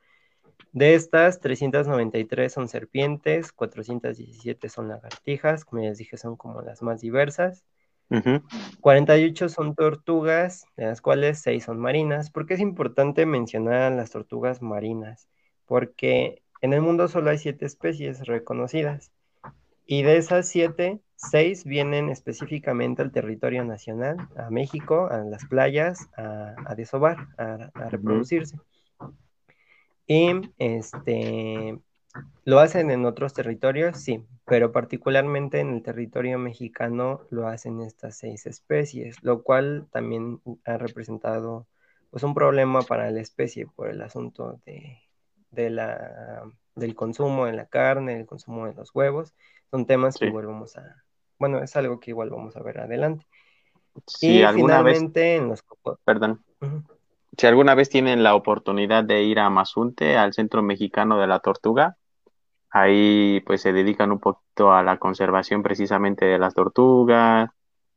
De estas, 393 son serpientes, 417 son lagartijas, como les dije, son como las más diversas. 48 son tortugas, de las cuales 6 son marinas. ¿Por qué es importante mencionar las tortugas marinas? Porque en el mundo solo hay 7 especies reconocidas. Y de esas 7, 6 vienen específicamente al territorio nacional, a México, a las playas, a, desovar, a, reproducirse. Y este, ¿lo hacen en otros territorios? Sí, pero particularmente en el territorio mexicano lo hacen estas seis especies, lo cual también ha representado pues, un problema para la especie por el asunto de, la, del consumo de la carne, el consumo de los huevos. Son temas que igual vamos a, bueno, es algo que igual vamos a ver adelante. Sí, y finalmente en los... Perdón si alguna vez tienen la oportunidad de ir a Mazunte, al Centro Mexicano de la Tortuga, ahí pues se dedican un poquito a la conservación precisamente de las tortugas,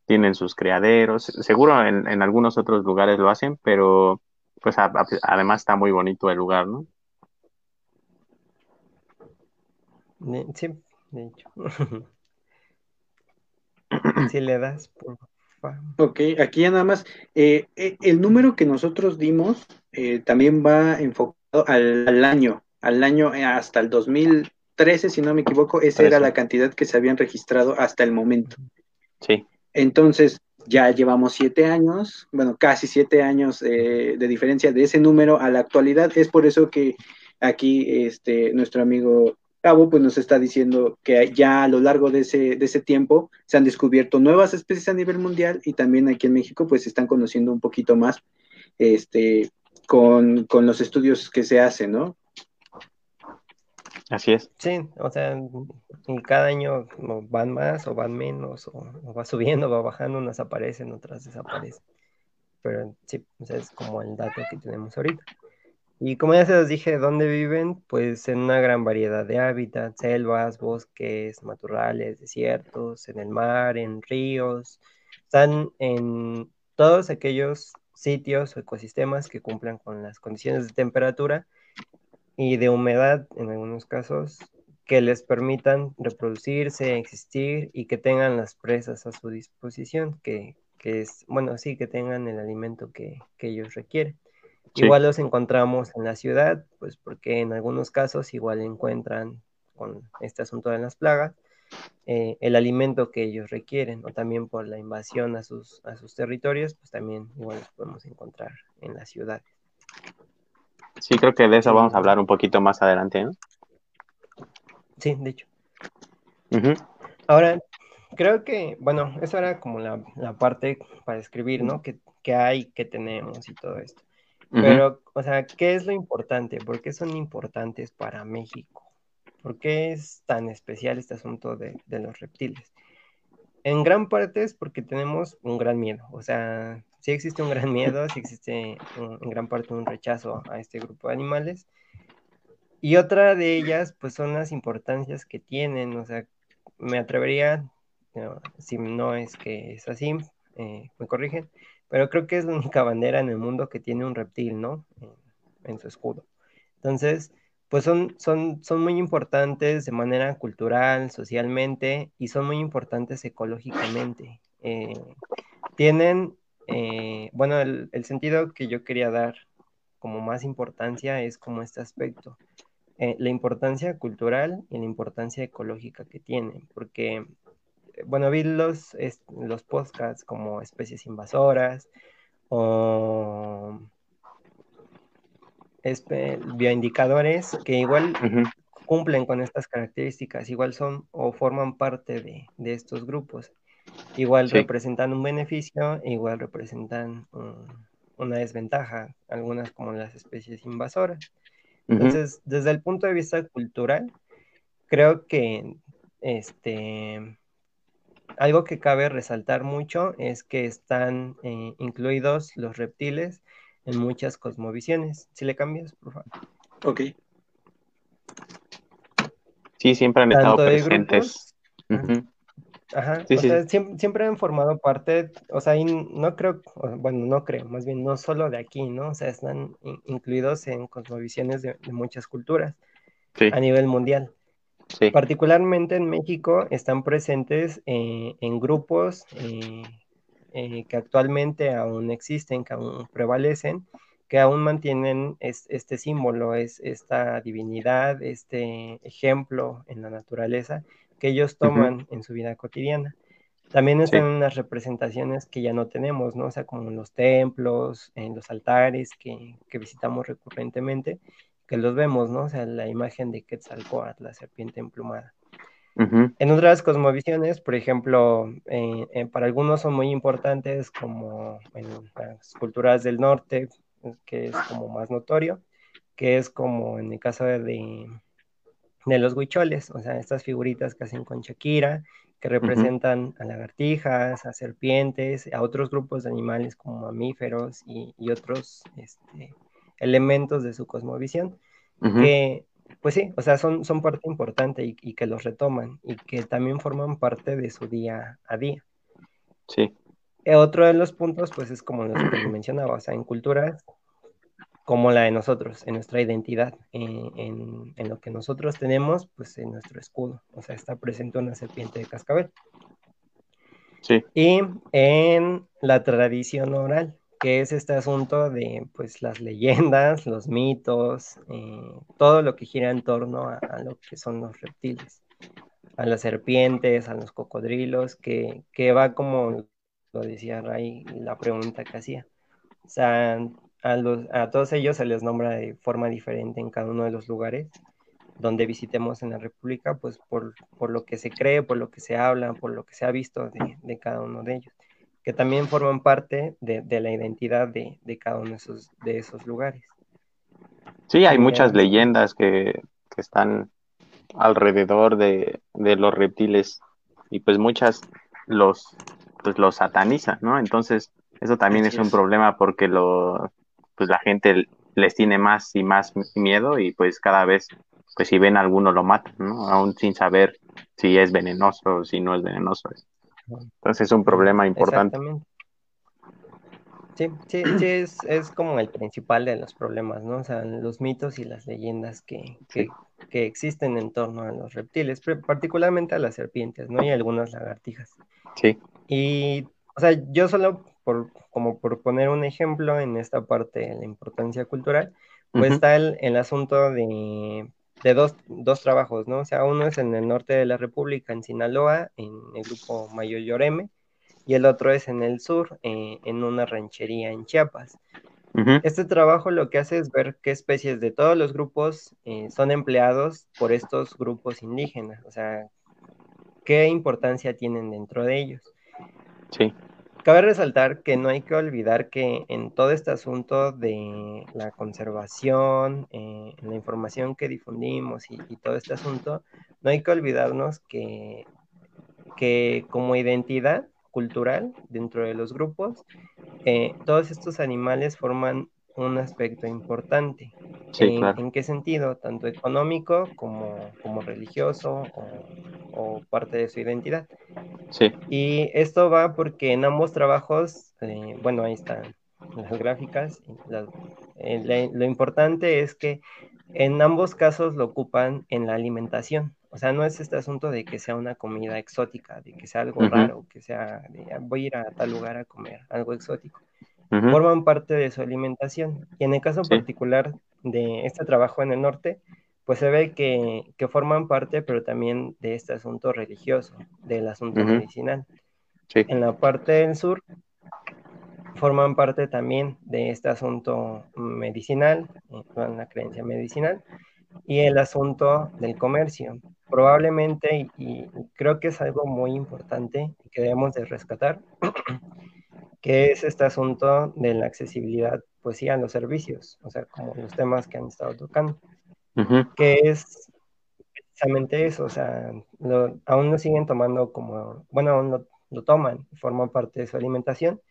tienen sus criaderos, seguro en, algunos otros lugares lo hacen, pero pues además está muy bonito el lugar, ¿no? Sí, de hecho. si le das, por Ok, aquí ya nada más. Eh, eh, el número que nosotros dimos eh, también va enfocado al, año, al año hasta el 2013, si no me equivoco, esa era la cantidad que se habían registrado hasta el momento. Sí. Entonces, ya llevamos siete años, bueno, casi siete años de diferencia de ese número a la actualidad. Es por eso que aquí este, nuestro amigo Cabo pues nos está diciendo que ya a lo largo de ese, de ese tiempo se han descubierto nuevas especies a nivel mundial y también aquí en México pues se están conociendo un poquito más este, con, los estudios que se hacen, ¿no? Así es. Sí, o sea, cada año van más o van menos, o, va subiendo, va bajando, unas aparecen, otras desaparecen. Pero sí, es como el dato que tenemos ahorita. Y como ya se los dije, ¿dónde viven? Pues en una gran variedad de hábitats, selvas, bosques, matorrales, desiertos, en el mar, en ríos. Están en todos aquellos sitios o ecosistemas que cumplan con las condiciones de temperatura y de humedad en algunos casos que les permitan reproducirse, existir y que tengan las presas a su disposición, que, es, bueno, sí, que tengan el alimento que ellos requieren. Igual los encontramos en la ciudad, pues porque en algunos casos igual encuentran con este asunto de las plagas eh, el alimento que ellos requieren, o también por la invasión a sus, a sus territorios, pues también igual los podemos encontrar en la ciudad. Sí, creo que de eso vamos a hablar un poquito más adelante, ¿no? Sí, de hecho. Ahora, creo que, bueno, eso era como la, parte para escribir, ¿no? Que, que hay, que tenemos y todo esto. Pero, o sea, ¿qué es lo importante? ¿Por qué son importantes para México? ¿Por qué es tan especial este asunto de, los reptiles? En gran parte es porque tenemos un gran miedo. O sea, sí existe un gran miedo, sí existe en gran parte un rechazo a este grupo de animales. Y otra de ellas, pues son las importancias que tienen. O sea, me atrevería, si no es que es así, eh, me corrigen, pero creo que es la única bandera en el mundo que tiene un reptil, ¿no? En, su escudo. Entonces, pues son, son, son muy importantes de manera cultural, socialmente, y son muy importantes ecológicamente. Eh, tienen, eh, bueno, el, sentido que yo quería dar como más importancia es como este aspecto. Eh, la importancia cultural y la importancia ecológica que tienen, porque bueno, vi los, los podcasts como especies invasoras o bioindicadores que igual cumplen con estas características, igual son o forman parte de, estos grupos. Igual representan un beneficio, igual representan una desventaja, algunas como las especies invasoras. Entonces, desde el punto de vista cultural, creo que este, algo que cabe resaltar mucho es que están eh, incluidos los reptiles en muchas cosmovisiones. Si le cambias, por favor. Ok. Sí, siempre han estado presentes. Ajá, o sea, siempre, han formado parte, o sea, no creo, bueno, no creo, más bien no solo de aquí, ¿no? O sea, están incluidos en cosmovisiones de, muchas culturas a nivel mundial. Sí. Particularmente en México están presentes eh, en grupos eh, eh, que actualmente aún existen, que aún prevalecen, que aún mantienen este símbolo, es, esta divinidad, este ejemplo en la naturaleza que ellos toman en su vida cotidiana. También están unas representaciones que ya no tenemos, ¿no? O sea, como en los templos, en los altares que, que visitamos recurrentemente, que los vemos, ¿no? O sea, la imagen de Quetzalcoatl, la serpiente emplumada. En otras cosmovisiones, por ejemplo, eh, eh, para algunos son muy importantes, como en las culturas del norte, que es como más notorio, que es como en el caso de, de los huicholes, o sea, estas figuritas que hacen con Shakira, que representan a lagartijas, a serpientes, a otros grupos de animales como mamíferos y, otros este, elementos de su cosmovisión, que pues sí, o sea, son, son parte importante y, que los retoman y que también forman parte de su día a día. Sí. Eh, otro de los puntos, pues es como lo que mencionaba, o sea, en culturas como la de nosotros, en nuestra identidad, en, en, lo que nosotros tenemos, pues en nuestro escudo, o sea, está presente una serpiente de cascabel. Sí. Y en la tradición oral, que es este asunto de pues las leyendas, los mitos, eh, todo lo que gira en torno a, lo que son los reptiles, a las serpientes, a los cocodrilos, que, va como lo decía Ray, la pregunta que hacía. O sea, a, los, a todos ellos se les nombra de forma diferente en cada uno de los lugares donde visitemos en la República, pues por, lo que se cree, por lo que se habla, por lo que se ha visto de cada uno de ellos que también forman parte de, la identidad de, cada uno de esos, de esos lugares. Sí, hay muchas leyendas que, están alrededor de, los reptiles y pues muchas los, pues los satanizan, ¿no? Entonces, eso también es un problema porque lo, pues la gente les tiene más y más miedo y pues cada vez, pues si ven a alguno lo matan, ¿no? Aún sin saber si es venenoso o si no es venenoso. Entonces es un problema importante. Sí, sí, sí, es, es como el principal de los problemas, ¿no? O sea, los mitos y las leyendas que, que, existen en torno a los reptiles, particularmente a las serpientes, ¿no? Y algunas lagartijas. Sí. Y, o sea, yo solo, por, como por poner un ejemplo en esta parte de la importancia cultural, pues está el, el asunto de de dos, dos, trabajos, ¿no? O sea, uno es en el norte de la República, en Sinaloa, en el grupo Mayo Lloreme, y el otro es en el sur, eh, en una ranchería en Chiapas. Este trabajo lo que hace es ver qué especies de todos los grupos eh, son empleados por estos grupos indígenas, o sea, qué importancia tienen dentro de ellos. Sí. Cabe resaltar que no hay que olvidar que en todo este asunto de la conservación, eh, la información que difundimos y, todo este asunto, no hay que olvidarnos que, que como identidad cultural dentro de los grupos, eh, todos estos animales forman un aspecto importante. ¿En, qué sentido? Tanto económico como, como religioso o, parte de su identidad. Sí. Y esto va porque en ambos trabajos, eh, bueno, ahí están las gráficas. Eh, lo importante es que en ambos casos lo ocupan en la alimentación. O sea, no es este asunto de que sea una comida exótica, de que sea algo raro, que sea, ah, voy a ir a tal lugar a comer algo exótico forman parte de su alimentación. Y en el caso particular de este trabajo en el norte, pues se ve que, forman parte, pero también de este asunto religioso, del asunto medicinal. En la parte del sur, forman parte también de este asunto medicinal, eh, la creencia medicinal, y el asunto del comercio. Probablemente, y, creo que es algo muy importante que debemos de rescatar, que es este asunto de la accesibilidad, pues sí, a los servicios, o sea, como los temas que han estado tocando, que es precisamente eso, o sea, aún lo siguen tomando como, bueno, aún lo, lo toman, forman parte de su alimentación,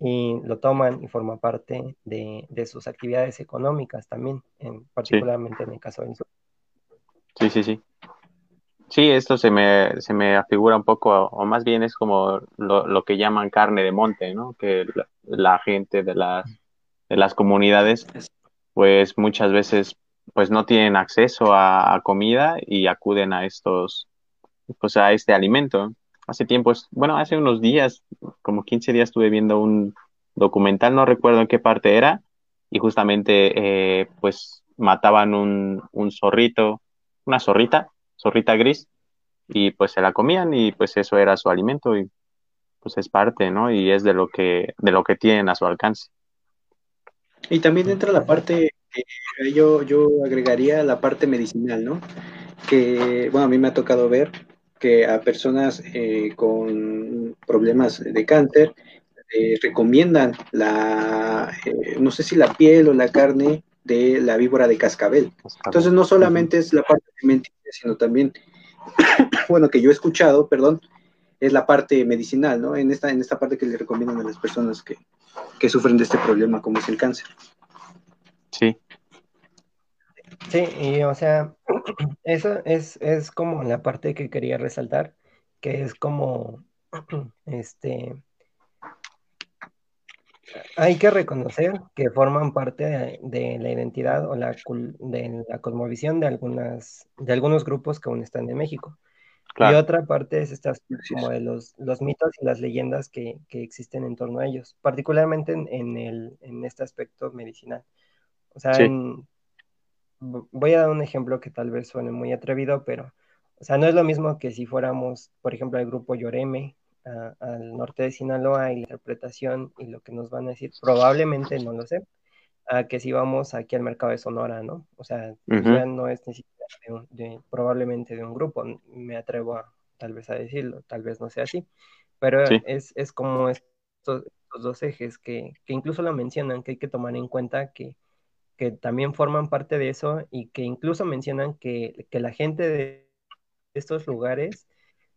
y lo toman y forma parte de, sus actividades económicas también, en, particularmente en el caso del sur. Sí, sí, sí. Sí, esto se me, se me afigura un poco, o más bien es como lo, que llaman carne de monte, ¿no? Que la, gente de las, de las comunidades, pues muchas veces pues no tienen acceso a, a comida y acuden a estos, pues a este alimento hace tiempo, bueno, hace unos días, como 15 días estuve viendo un documental, no recuerdo en qué parte era, y justamente eh, pues mataban un, un zorrito, una zorrita, zorrita gris, y pues se la comían y pues eso era su alimento y pues es parte, ¿no? Y es de lo que, de lo que tienen a su alcance. Y también entra la parte, yo, yo agregaría la parte medicinal, ¿no? Que, bueno, a mí me ha tocado ver que a personas eh, con problemas de cáncer eh, recomiendan la, eh, no sé si la piel o la carne de la víbora de cascabel. Entonces no solamente es la parte sino también, bueno, que yo he escuchado, perdón, es la parte medicinal, ¿no? En esta, en esta parte que le recomiendan a las personas que, que sufren de este problema, como es el cáncer. Sí, Sí, y o sea, eso es, es como la parte que quería resaltar, que es como, este, hay que reconocer que forman parte de, la identidad o la, de la cosmovisión de, algunas, de algunos grupos que aún están en México. Y otra parte es estas como de los, los mitos y las leyendas que, que, existen en torno a ellos, particularmente en, el, en este aspecto medicinal. O sea, en, voy a dar un ejemplo que tal vez suene muy atrevido, pero, o sea, no es lo mismo que si fuéramos, por ejemplo, al grupo Lloreme, al norte de Sinaloa y la interpretación y lo que nos van a decir, probablemente no lo sé, a que si vamos aquí al mercado de Sonora, ¿no? O sea, ya no es ni siquiera de probablemente de un grupo, me atrevo a tal vez a decirlo, tal vez no sea así, pero es, es, como estos, dos ejes que, que incluso lo mencionan, que hay que tomar en cuenta que que también forman parte de eso y que incluso mencionan que, la gente de estos lugares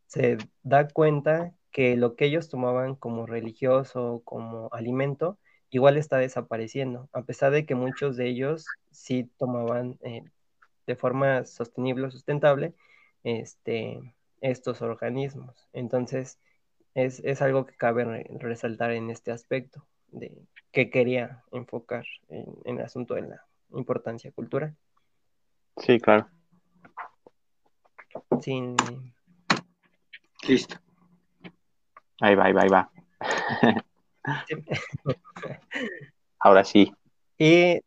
se da cuenta que lo que ellos tomaban como religioso, como alimento, igual está desapareciendo, a pesar de que muchos de ellos sí tomaban eh, de forma sostenible o sustentable este, estos organismos. Entonces, es, es algo que cabe resaltar en este aspecto de, que quería enfocar en, el asunto de la importancia cultural. Sí, claro. Sin... Listo. Ahí va, ahí va, ahí va. Ahora sí. Y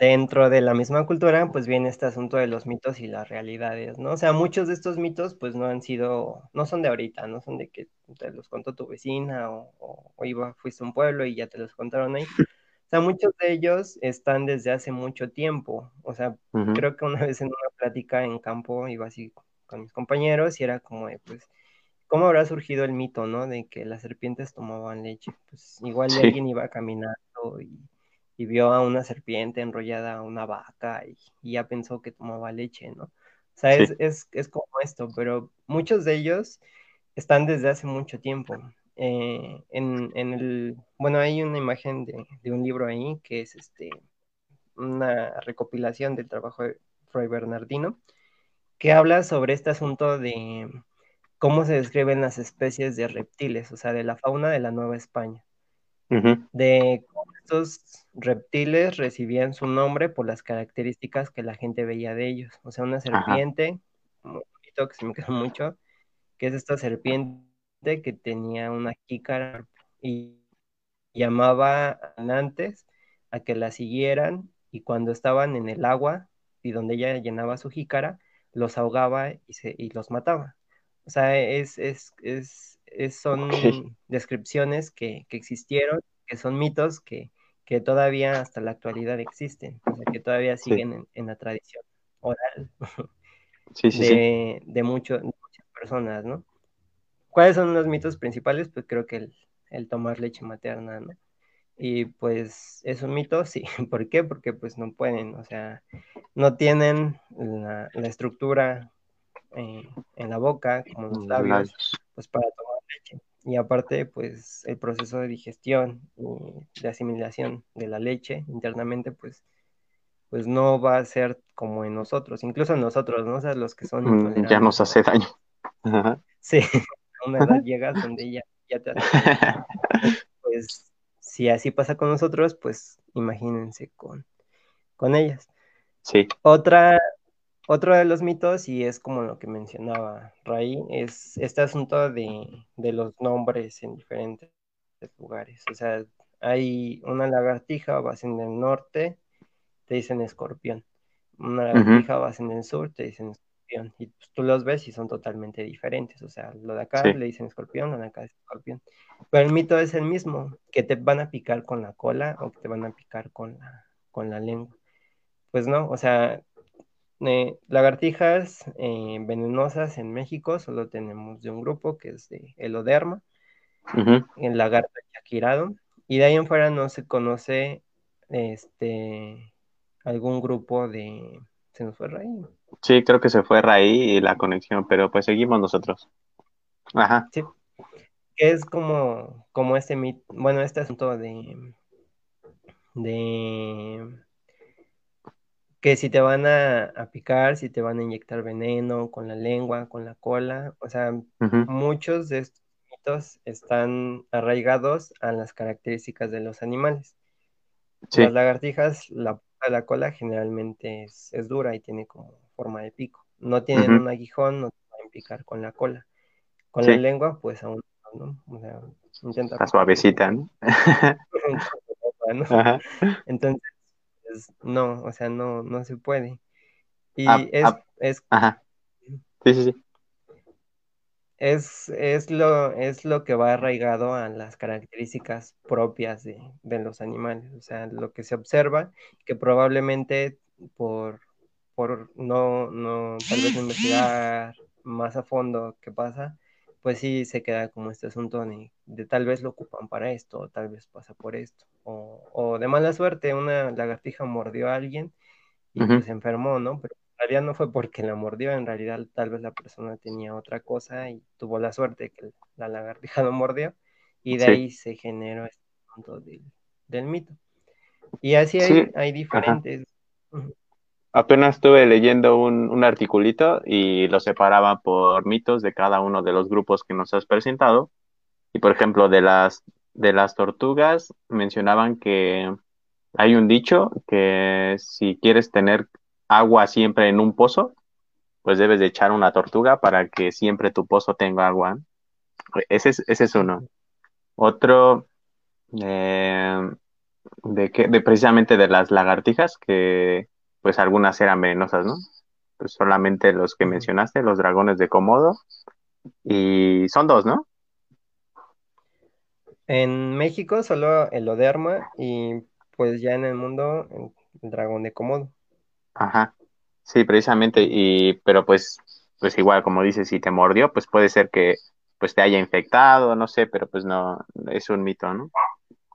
dentro de la misma cultura, pues viene este asunto de los mitos y las realidades, ¿no? O sea, muchos de estos mitos, pues no han sido, no son de ahorita, no son de que te los contó tu vecina o, iba, fuiste a un pueblo y ya te los contaron ahí. O sea, muchos de ellos están desde hace mucho tiempo. O sea, creo que una vez en una plática en campo iba así con mis compañeros y era como de, pues, ¿cómo habrá surgido el mito, no? De que las serpientes tomaban leche. Pues igual alguien iba caminando y y vio a una serpiente enrollada a una vaca y, ya pensó que tomaba leche, ¿no? O sea, es, como esto, pero muchos de ellos están desde hace mucho tiempo. Eh, en, el, bueno, hay una imagen de, un libro ahí que es este, una recopilación del trabajo de Froy Bernardino, que habla sobre este asunto de cómo se describen las especies de reptiles, o sea, de la fauna de la Nueva España de cómo estos reptiles recibían su nombre por las características que la gente veía de ellos. O sea, una serpiente, un poquito que se me quedó mucho, que es esta serpiente que tenía una jícara y llamaba antes a que la siguieran y cuando estaban en el agua y donde ella llenaba su jícara, los ahogaba y, se, y los mataba. O sea, es, es, es son descripciones que, existieron, que son mitos que, todavía hasta la actualidad existen, que todavía siguen en, la tradición oral de, muchas personas, ¿no? ¿Cuáles son los mitos principales? Pues creo que el, tomar leche materna, ¿no? Y pues es un mito, sí. ¿Por qué? Porque pues no pueden, o sea, no tienen la, estructura eh, en la boca, como los labios, pues para tomar leche. Y aparte, pues el proceso de digestión y de asimilación de la leche internamente, pues, pues no va a ser como en nosotros, incluso en nosotros, ¿no? O sea, los que son mm, Ya nos hace daño. Sí, a una edad llegas donde ya, ya te hace Pues si así pasa con nosotros, pues imagínense con, con ellas. Sí. Otra, otro de los mitos, y es como lo que mencionaba Ray, es este asunto de, los nombres en diferentes lugares. O sea, hay una lagartija, vas en el norte, te dicen escorpión. Una lagartija, vas en el sur, te dicen escorpión. Y pues, tú los ves y son totalmente diferentes. O sea, lo de acá le dicen escorpión, lo de acá es escorpión. Pero el mito es el mismo, que te van a picar con la cola o que te van a picar con la, con la lengua. Pues no, o sea, eh, lagartijas eh, venenosas en México solo tenemos de un grupo que es de Eloderma, el lagarto chaquirado, y de ahí en fuera no se conoce este algún grupo de. ¿Se nos fue Raí? Sí, creo que se fue Raí y la conexión, pero pues seguimos nosotros. Ajá. Sí. Es como, como este bueno, este asunto de de que si te van a, picar, si te van a inyectar veneno con la lengua, con la cola, o sea, muchos de estos mitos están arraigados a las características de los animales. Las lagartijas, la, la cola generalmente es, dura y tiene como forma de pico. No tienen un aguijón, no te pueden picar con la cola. Con la lengua, pues aún no, O sea, intenta... La suavecita, ¿no? Entonces, no, o sea, no, no se puede. Y ah, es, ah, es, ajá. Sí, sí, sí. Es, es, lo, es lo que va arraigado a las características propias de, los animales. O sea, lo que se observa, que probablemente por, por no, no, tal vez investigar más a fondo qué pasa, pues sí se queda como este asunto de, tal vez lo ocupan para esto, o tal vez pasa por esto, o, de mala suerte, una lagartija mordió a alguien y pues se enfermó, ¿no? Pero en realidad no fue porque la mordió, en realidad tal vez la persona tenía otra cosa y tuvo la suerte que la lagartija no mordió, y de ahí se generó este asunto del, mito. Y así hay, hay diferentes. Apenas estuve leyendo un, un articulito y lo separaba por mitos de cada uno de los grupos que nos has presentado. Y por ejemplo, de las, de las tortugas mencionaban que hay un dicho que si quieres tener agua siempre en un pozo, pues debes de echar una tortuga para que siempre tu pozo tenga agua. Ese es, ese es uno. Otro, eh, de, que, de precisamente de las lagartijas, que pues algunas eran venenosas, ¿no? Pues solamente los que mencionaste, los dragones de Komodo, y son dos, ¿no? En México solo el Oderma y pues ya en el mundo el, dragón de Komodo. Ajá, sí, precisamente, y pero pues, pues igual como dices, si te mordió, pues puede ser que pues te haya infectado, no sé, pero pues no, es un mito, ¿no?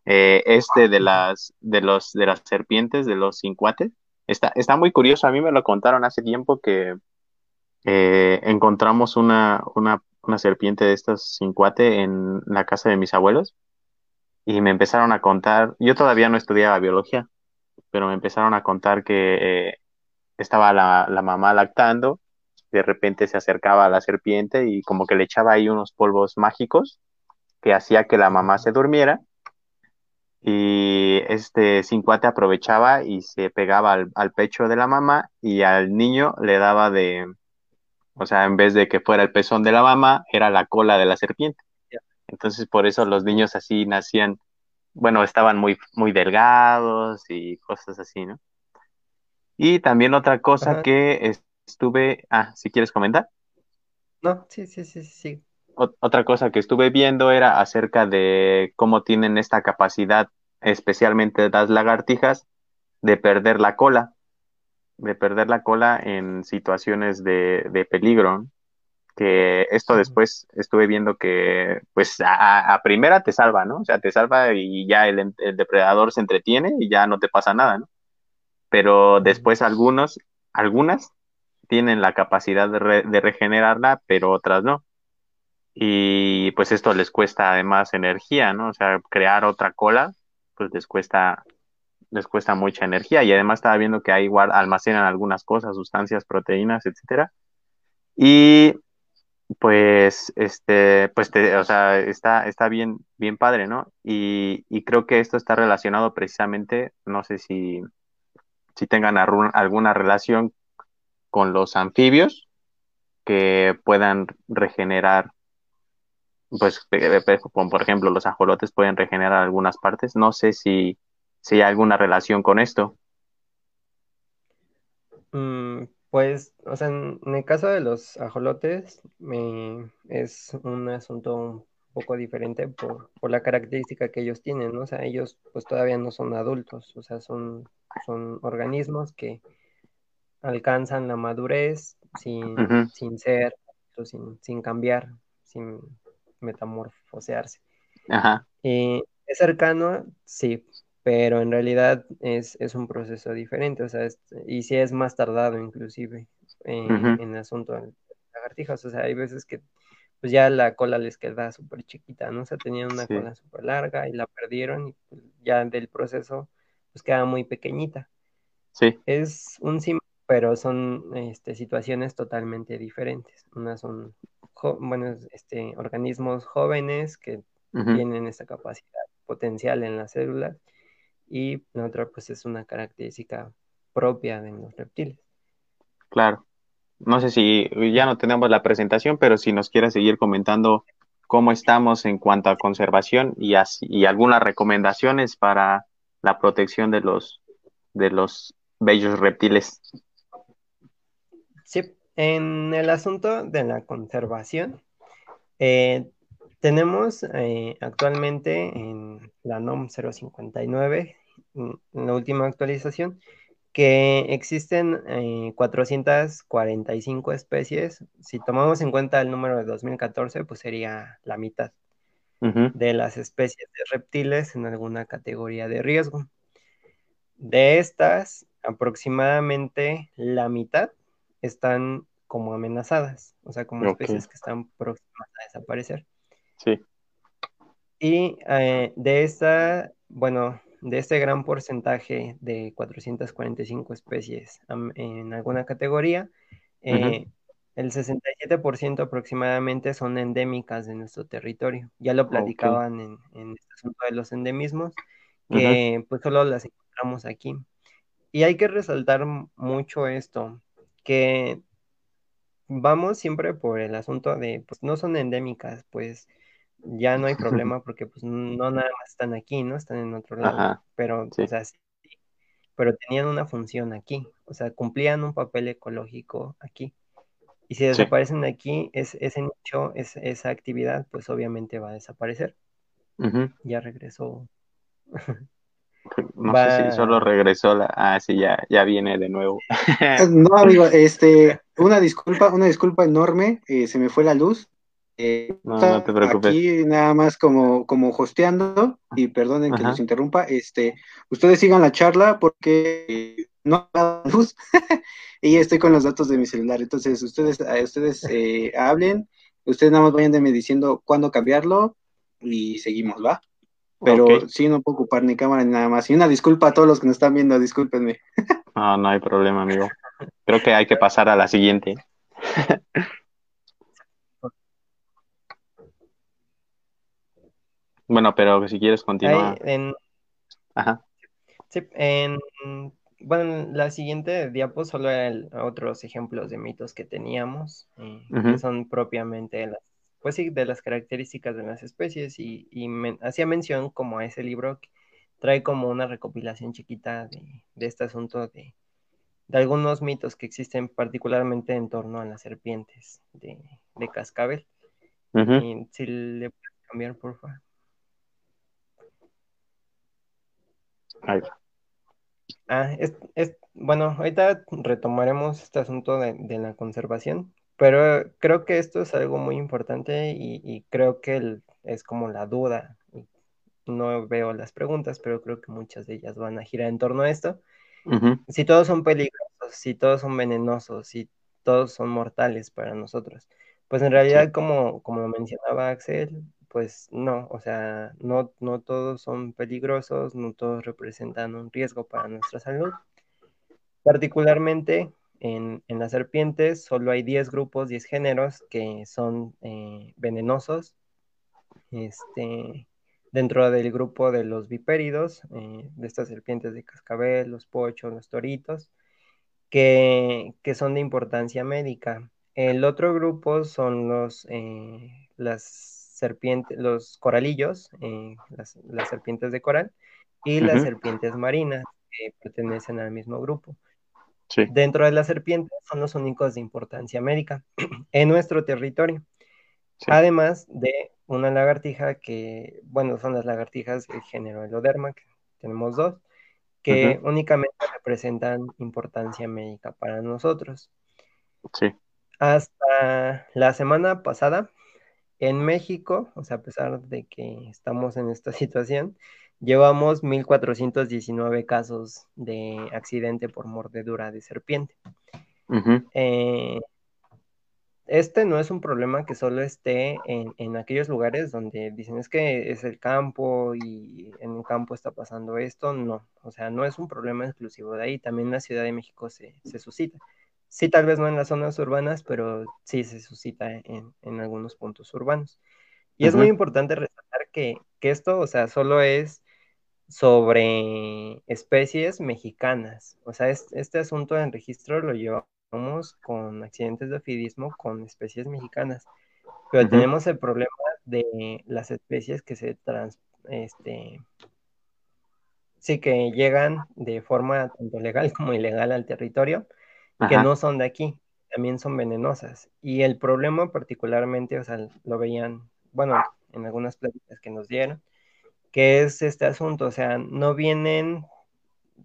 Eh, este de las, de los, de las serpientes, de los cincuates, Está, está muy curioso, a mí me lo contaron hace tiempo que eh, encontramos una, una, una, serpiente de estas sin cuate en la casa de mis abuelos y me empezaron a contar, yo todavía no estudiaba biología, pero me empezaron a contar que eh, estaba la, la mamá lactando, de repente se acercaba a la serpiente y como que le echaba ahí unos polvos mágicos que hacía que la mamá se durmiera y este cincuate aprovechaba y se pegaba al, pecho de la mamá y al niño le daba de, o sea, en vez de que fuera el pezón de la mamá, era la cola de la serpiente. Entonces por eso los niños así nacían, bueno, estaban muy, muy delgados y cosas así, ¿no? Y también otra cosa que estuve, ah, si quieres comentar. No, sí, sí, sí, sí otra cosa que estuve viendo era acerca de cómo tienen esta capacidad, especialmente las lagartijas, de perder la cola. de perder la cola en situaciones de, de peligro, que esto después estuve viendo que pues a, primera te salva, ¿no? O sea, te salva y ya el, depredador se entretiene y ya no te pasa nada, ¿no? Pero después algunos, algunas tienen la capacidad de, de regenerarla, pero otras no. Y pues esto les cuesta además energía, ¿no? O sea, crear otra cola, pues les cuesta les cuesta mucha energía y además estaba viendo que ahí almacenan algunas cosas, sustancias, proteínas, etcétera. Y pues este pues o sea, está está bien bien padre, ¿no? Y, y creo que esto está relacionado precisamente, no sé si si tengan alguna relación con los anfibios que puedan regenerar pues por ejemplo los ajolotes pueden regenerar algunas partes no sé si si hay alguna relación con esto. Mm, pues, o sea, en, el caso de los ajolotes, es un asunto un poco diferente por, la característica que ellos tienen, ¿no? O sea, ellos pues todavía no son adultos, o sea, son, son organismos que alcanzan la madurez sin, sin ser, sin, sin cambiar, sin metamorfosearse. Ajá. Eh, es cercano, sí, pero en realidad es, un proceso diferente, o sea, y sí es más tardado inclusive en el asunto de lagartijas, o sea, hay veces que pues ya la cola les queda súper chiquita, ¿no? O sea, tenían una cola súper larga y la perdieron y pues, ya del proceso pues queda muy pequeñita. Sí. Es un sim, pero son este, situaciones totalmente diferentes. Unas son, bueno, este, organismos jóvenes que tienen esta capacidad potencial en las células y la otra pues es una característica propia de los reptiles. Claro. No sé si ya no tenemos la presentación, pero si nos quiere seguir comentando cómo estamos en cuanto a conservación y, así, y algunas recomendaciones para la protección de los, de los bellos reptiles. Sí, en el asunto de la conservación, eh, tenemos eh, actualmente en la NOM 059 en la última actualización, que existen 445 eh, especies. Si tomamos en cuenta el número de 2014, pues sería la mitad de las especies de reptiles en alguna categoría de riesgo. De estas, aproximadamente la mitad están como amenazadas, o sea, como especies que están próximas a desaparecer. Sí. Y eh, de esta, bueno, de este gran porcentaje de 445 especies en alguna categoría, eh, el 67% aproximadamente son endémicas de nuestro territorio. Ya lo platicaban en, en este asunto de los endemismos, que pues solo las encontramos aquí. Y hay que resaltar mucho esto, que vamos siempre por el asunto de, pues no son endémicas, pues ya no hay problema porque pues no nada más están aquí, ¿no? Están en otro lado, pero, o sea, sí, pero tenían una función aquí, o sea, cumplían un papel ecológico aquí. Y si desaparecen aquí, es, ese nicho, es, esa actividad, pues obviamente va a desaparecer. Ya regresó. No sé si solo regresó la... Ah, sí, ya, ya viene de nuevo. no, amigo, este, una disculpa, una disculpa enorme, eh, se me fue la luz. Eh, no, te preocupes. Aquí nada más como, como hosteando, y perdonen que los interrumpa, este, ustedes sigan la charla porque no hay luz y estoy con los datos de mi celular. Entonces, ustedes, ustedes eh, hablen, ustedes nada más vayan de me diciendo cuándo cambiarlo y seguimos, ¿va? Pero sí, no puedo ocupar ni cámara ni nada más. Y una disculpa a todos los que nos están viendo, discúlpenme. no, no hay problema, amigo. Creo que hay que pasar a la siguiente. Bueno, pero si quieres continuar. en... Ajá. Sí, en... Bueno, la siguiente diapo solo eran otros ejemplos de mitos que teníamos, eh, que son propiamente las, pues sí, de las características de las especies y, hacía mención como a ese libro que trae como una recopilación chiquita de, este asunto de, algunos mitos que existen particularmente en torno a las serpientes de, cascabel. y si le puedes cambiar, por favor. Ah, es, es, bueno, ahorita retomaremos este asunto de, la conservación, pero creo que esto es algo muy importante y, creo que es como la duda. No veo las preguntas, pero creo que muchas de ellas van a girar en torno a esto. Si todos son peligrosos, si todos son venenosos, si todos son mortales para nosotros, pues en realidad, como, como lo mencionaba Axel, pues no, o sea, no, no todos son peligrosos, no todos representan un riesgo para nuestra salud. Particularmente en, las serpientes solo hay 10 grupos, 10 géneros que son eh, venenosos. Este, dentro del grupo de los vipéridos, eh, de estas serpientes de cascabel, los pochos, los toritos, que, que son de importancia médica. El otro grupo son los, eh, las serpientes, los coralillos, eh, las, serpientes de coral, y las serpientes marinas, que pertenecen al mismo grupo. Dentro de las serpientes son los únicos de importancia médica en nuestro territorio. Además de una lagartija que, bueno, son las lagartijas del género Eloderma, que tenemos dos, que únicamente representan importancia médica para nosotros. Sí. Hasta la semana pasada, en México, o sea, a pesar de que estamos en esta situación, llevamos 1.419 casos de accidente por mordedura de serpiente. Eh, este no es un problema que solo esté en, aquellos lugares donde dicen es que es el campo y en el campo está pasando esto. No, o sea, no es un problema exclusivo de ahí. También en la Ciudad de México se, se suscita. Sí, tal vez no en las zonas urbanas, pero sí se suscita en, algunos puntos urbanos. Y es muy importante resaltar que, esto, o sea, solo es sobre especies mexicanas. O sea, este asunto en registro lo llevamos con accidentes de ofidismo con especies mexicanas. Pero tenemos el problema de las especies que se trans, este, sí que llegan de forma tanto legal como ilegal al territorio que no son de aquí, también son venenosas. Y el problema particularmente, o sea, lo veían, bueno, en algunas pláticas que nos dieron, que es este asunto, o sea, no vienen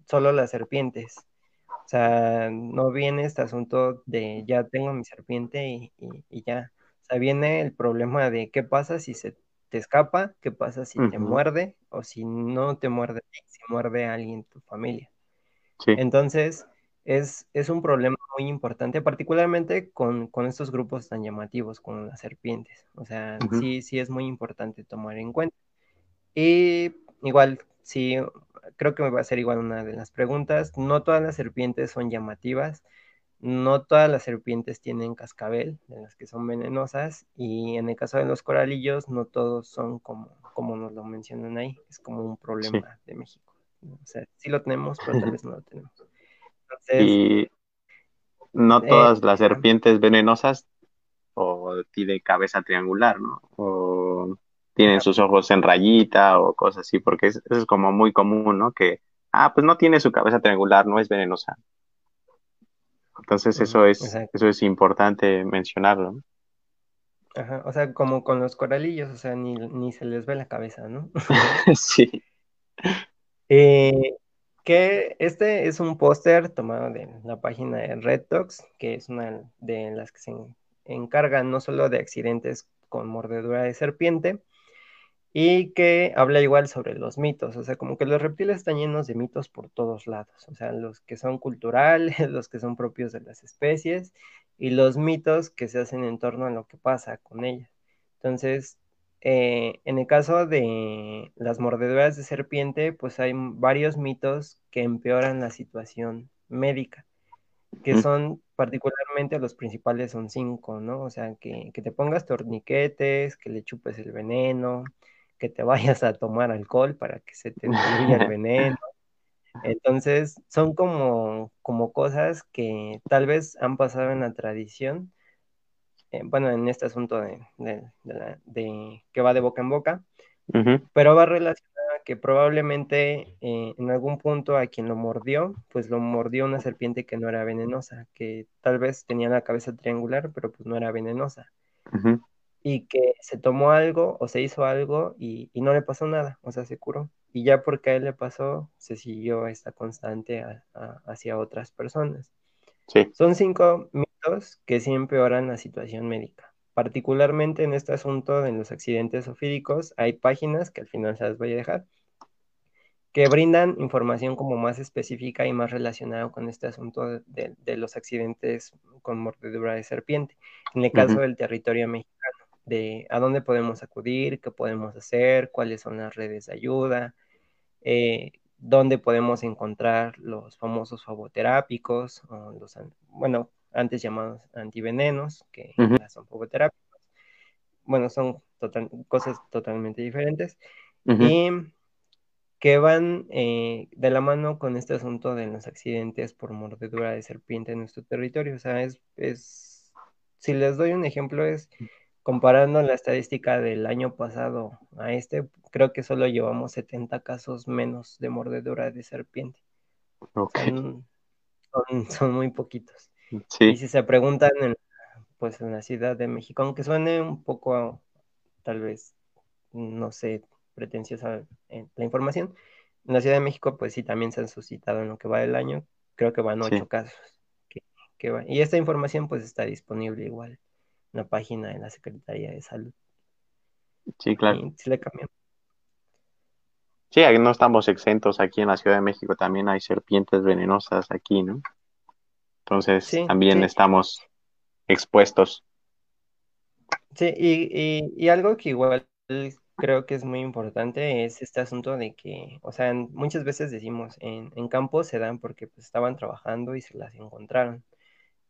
solo las serpientes, o sea, no viene este asunto de ya tengo mi serpiente y, ya, o sea, viene el problema de qué pasa si se te escapa, qué pasa si te muerde o si no te muerde, si muerde a alguien en tu familia. Entonces, es, un problema muy importante, particularmente con, estos grupos tan llamativos como las serpientes. O sea, sí, sí es muy importante tomar en cuenta. Y igual, sí, creo que me va a ser igual una de las preguntas. No todas las serpientes son llamativas, no todas las serpientes tienen cascabel, de las que son venenosas, y en el caso de los coralillos, no todos son como, como nos lo mencionan ahí, es como un problema de México. O sea, sí lo tenemos, pero tal vez no lo tenemos y no eh, todas las serpientes venenosas o tienen cabeza triangular, ¿no? O tienen sus ojos en rayita o cosas así, porque eso es como muy común, ¿no? Que, ah, pues no tiene su cabeza triangular, no es venenosa. Entonces eso es, eso es importante mencionarlo. Ajá, o sea, como con los coralillos, o sea, ni, ni se les ve la cabeza, ¿no? sí. Eh, que este es un póster tomado de la página de Red Talks, que es una de las que se encargan no solo de accidentes con mordedura de serpiente, y que habla igual sobre los mitos, o sea, como que los reptiles están llenos de mitos por todos lados, o sea, los que son culturales, los que son propios de las especies, y los mitos que se hacen en torno a lo que pasa con ellas. Entonces, eh, en el caso de las mordeduras de serpiente, pues hay varios mitos que empeoran la situación médica, que son particularmente los principales son cinco, ¿no? O sea, que, te pongas torniquetes, que le chupes el veneno, que te vayas a tomar alcohol para que se te diluya el veneno. Entonces, son como, como cosas que tal vez han pasado en la tradición, eh, bueno, en este asunto de, que va de boca en boca, pero va relacionada que probablemente eh, en algún punto a quien lo mordió, pues lo mordió una serpiente que no era venenosa, que tal vez tenía la cabeza triangular, pero pues no era venenosa. Y que se tomó algo o se hizo algo y, no le pasó nada, o sea, se curó. y ya porque a él le pasó, se siguió esta constante hacia otras personas. Son cinco mitos que sí empeoran la situación médica. Particularmente en este asunto de los accidentes ofídicos, hay páginas que al final se las voy a dejar, que brindan información como más específica y más relacionada con este asunto de, los accidentes con mordedura de serpiente. En el caso del territorio mexicano, de a dónde podemos acudir, qué podemos hacer, cuáles son las redes de ayuda, eh, dónde podemos encontrar los famosos faboterápicos, los, bueno, antes llamados antivenenos, que son faboterápicos. Bueno, son cosas totalmente diferentes. Y que van eh, de la mano con este asunto de los accidentes por mordedura de serpiente en nuestro territorio. O sea, es, es si les doy un ejemplo, es comparando la estadística del año pasado a este, creo que solo llevamos 70 casos menos de mordedura de serpiente. Son, muy poquitos. Y si se preguntan, en, pues en la Ciudad de México, aunque suene un poco, tal vez, no sé, pretenciosa la información, en la Ciudad de México, pues sí, también se han suscitado en lo que va del año, creo que van ocho casos. Y esta información pues está disponible igual la página de la Secretaría de Salud. Sí, claro. sí le cambiamos. Sí, no estamos exentos aquí en la Ciudad de México, también hay serpientes venenosas aquí, ¿no? Entonces también estamos expuestos. Sí, y, y, algo que igual creo que es muy importante es este asunto de que, o sea, muchas veces decimos, en, en campo se dan porque pues, estaban trabajando y se las encontraron.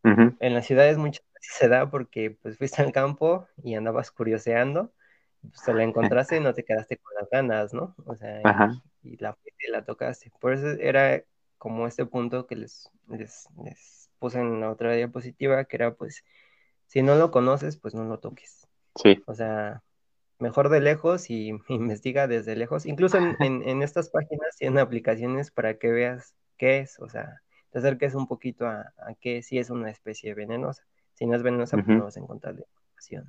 En las ciudades muchas se da porque pues fuiste al campo y andabas curioseando, pues te la encontraste y no te quedaste con las ganas, ¿no? O sea, y, la, la tocaste. Por eso era como este punto que les, les, puse en la otra diapositiva, que era pues, si no lo conoces, pues no lo toques. Sí. O sea, mejor de lejos y investiga desde lejos. Incluso en, en estas páginas tienen aplicaciones para que veas qué es, o sea, te acerques un poquito a, que si es una especie venenosa. Si no es venenosa, pues no vas a encontrar la información.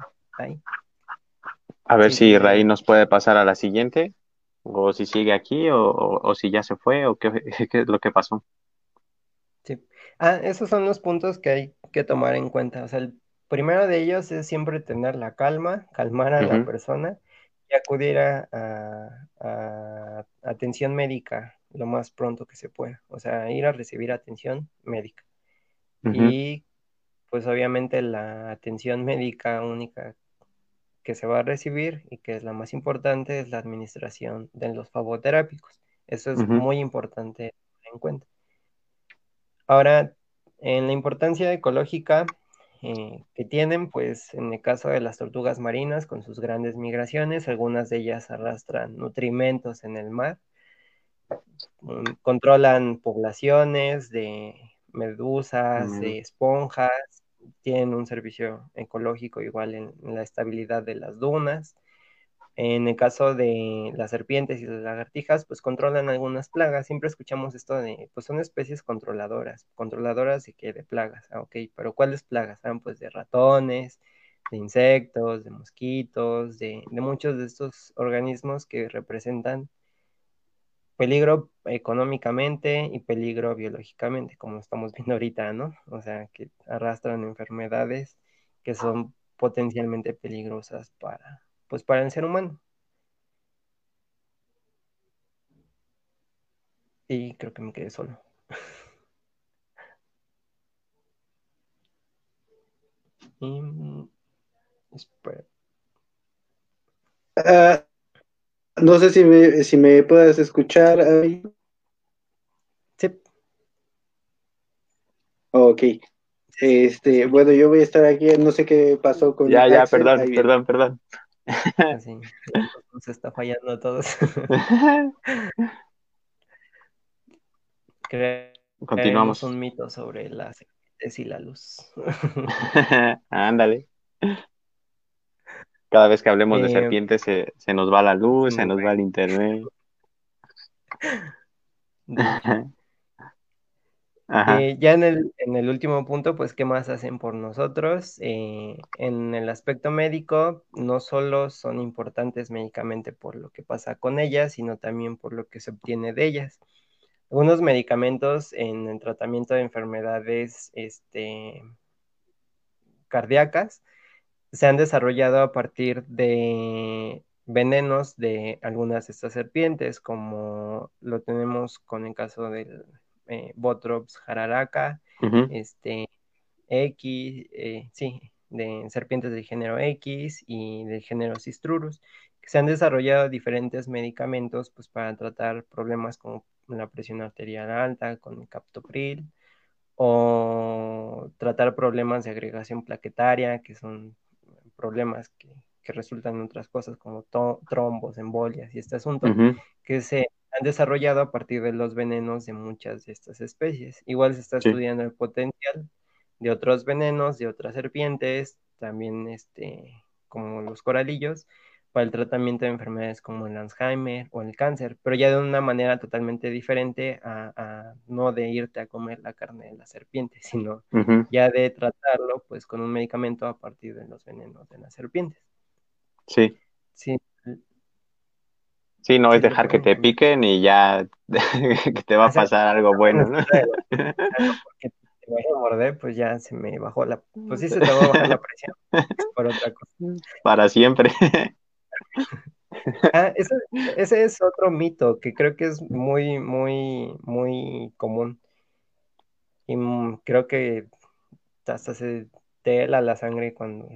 A ver si Ray nos puede pasar a la siguiente, o si sigue aquí, o, si ya se fue, o qué, es lo que pasó. Sí. Ah, esos son los puntos que hay que tomar en cuenta. O sea, el primero de ellos es siempre tener la calma, calmar a la persona y acudir a atención médica lo más pronto que se pueda, o sea, ir a recibir atención médica. Y pues obviamente la atención médica única que se va a recibir y que es la más importante es la administración de los favoterápicos. Eso es muy importante en cuenta. Ahora, en la importancia ecológica eh, que tienen, pues en el caso de las tortugas marinas con sus grandes migraciones, algunas de ellas arrastran nutrimentos en el mar Mm, controlan poblaciones de medusas, de esponjas, tienen un servicio ecológico igual en, la estabilidad de las dunas. En el caso de las serpientes y las lagartijas, pues controlan algunas plagas. Siempre escuchamos esto de, pues son especies controladoras, controladoras de qué, de plagas. Ah, ok, pero ¿cuáles plagas? Ah, pues de ratones, de insectos, de mosquitos, de, de muchos de estos organismos que representan peligro económicamente y peligro biológicamente, como estamos viendo ahorita, ¿no? O sea, que arrastran enfermedades que son potencialmente peligrosas para, pues, para el ser humano. Y creo que me quedé solo. y, mm, espera. Ah, no sé si me, si me puedes escuchar ahí. Sí. Ok. Este, bueno, yo voy a estar aquí, no sé qué pasó con. Ya, ya, perdón, perdón, perdón. Ah, sí, nos está fallando a todos. Continuamos. un mito sobre las y la luz. Ándale. Cada vez que hablemos de eh, serpientes se, nos va la luz, se nos va el internet. Eh, ya en el, en el, último punto, pues, ¿qué más hacen por nosotros? Eh, en el aspecto médico, no solo son importantes médicamente por lo que pasa con ellas, sino también por lo que se obtiene de ellas. Algunos medicamentos en el tratamiento de enfermedades este, cardíacas se han desarrollado a partir de venenos de algunas de estas serpientes, como lo tenemos con el caso del eh, Botrops jararaca, este, X, eh, sí, de serpientes del género X y del género Cistrurus, que se han desarrollado diferentes medicamentos pues, para tratar problemas como la presión arterial alta con el captopril o tratar problemas de agregación plaquetaria, que son problemas que, resultan en otras cosas como trombos, embolias y este asunto, que se han desarrollado a partir de los venenos de muchas de estas especies. Igual se está estudiando el potencial de otros venenos, de otras serpientes, también este, como los coralillos, para el tratamiento de enfermedades como el Alzheimer o el cáncer, pero ya de una manera totalmente diferente a, no de irte a comer la carne de la serpiente, sino ya de tratarlo pues con un medicamento a partir de los venenos de las serpientes. Sí. Sí. Sí, no es dejar que te piquen y ya que te va a pasar algo bueno, ¿no? Porque te voy a morder, pues ya se me bajó la, pues sí se te va a bajar la presión por otra cosa. Para siempre. Ah, ese, es otro mito que creo que es muy, muy, muy común. Y mm, creo que hasta se te hela la sangre cuando,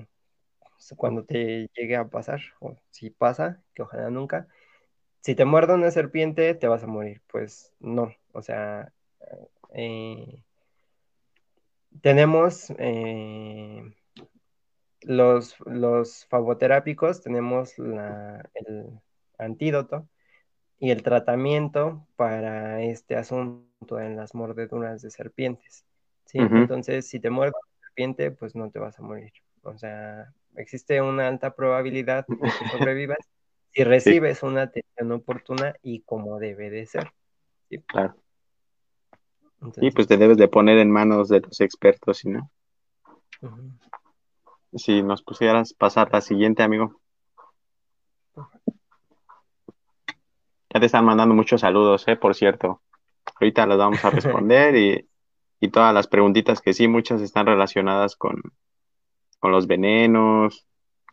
cuando te llegue a pasar, o si pasa, que ojalá nunca. Si te muerde una serpiente, te vas a morir. Pues no, o sea, eh, tenemos eh, los, los tenemos el antídoto y el tratamiento para este asunto en las mordeduras de serpientes. ¿sí? Entonces, si te muerde una serpiente, pues no te vas a morir. O sea, existe una alta probabilidad de que sobrevivas si recibes una atención oportuna y como debe de ser. ¿sí? Claro. y pues te debes de poner en manos de los expertos, ¿no? Si nos pusieras pasar la siguiente, amigo. Ya te están mandando muchos saludos, eh, por cierto. Ahorita las vamos a responder y, todas las preguntitas que sí, muchas están relacionadas con, con los venenos,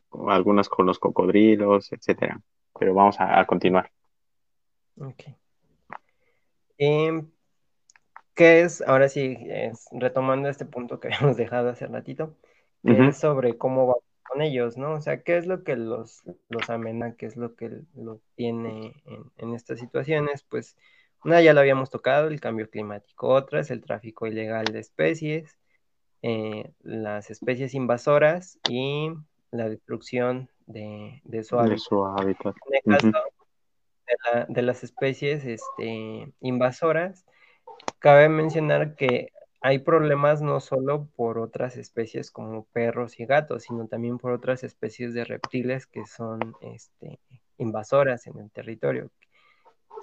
o algunas con los cocodrilos, etcétera. Pero vamos a, continuar. Ok. Em, ¿Qué es, ahora sí, es, retomando este punto que habíamos dejado hace ratito, es sobre cómo va con ellos, ¿no? O sea, qué es lo que los, los amena, qué es lo que lo tiene en, estas situaciones, pues una ya lo habíamos tocado, el cambio climático, otra es el tráfico ilegal de especies, eh, las especies invasoras y la destrucción de, su hábitat. En el caso de, de, las especies este, invasoras, cabe mencionar que hay problemas no solo por otras especies como perros y gatos, sino también por otras especies de reptiles que son este, invasoras en el territorio.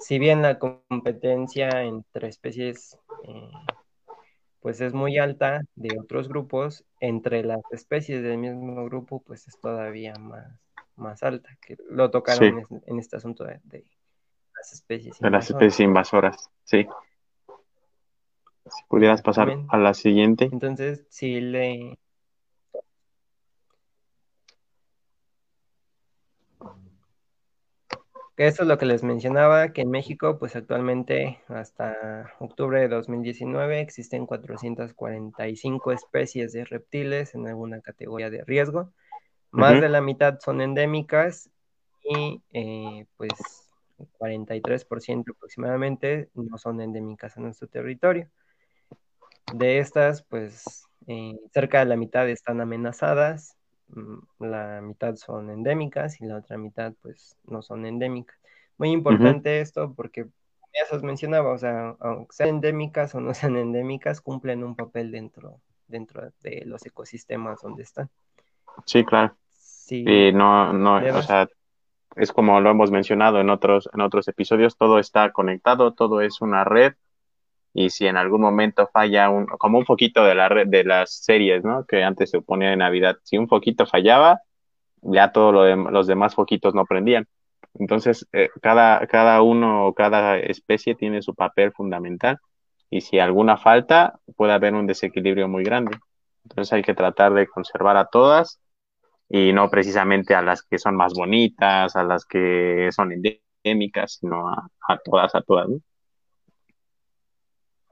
Si bien la competencia entre especies eh, pues es muy alta de otros grupos, entre las especies del mismo grupo pues es todavía más, más alta, que lo tocaron en, este asunto de, las especies invasoras. De las especies invasoras, sí. Si pudieras pasar a la siguiente. Entonces, si le... Esto es lo que les mencionaba, que en México, pues actualmente hasta octubre de 2019 existen 445 especies de reptiles en alguna categoría de riesgo. Más de la mitad son endémicas y eh, pues 43% aproximadamente no son endémicas en nuestro territorio. De estas, pues eh, cerca de la mitad están amenazadas, mm, la mitad son endémicas y la otra mitad pues no son endémicas. Muy importante esto porque ya se os mencionaba, o sea, aunque sean endémicas o no sean endémicas, cumplen un papel dentro, dentro de los ecosistemas donde están. Sí, claro. Sí. Y no, no, o sea, es como lo hemos mencionado en otros, en otros episodios, todo está conectado, todo es una red y si en algún momento falla un, como un poquito de la de las series, ¿no? Que antes se ponía de Navidad, si un poquito fallaba, ya todos lo los demás foquitos no prendían. Entonces, eh, cada, cada uno o cada especie tiene su papel fundamental y si alguna falta, puede haber un desequilibrio muy grande. Entonces hay que tratar de conservar a todas y no precisamente a las que son más bonitas, a las que son endémicas, sino a, todas, a todas.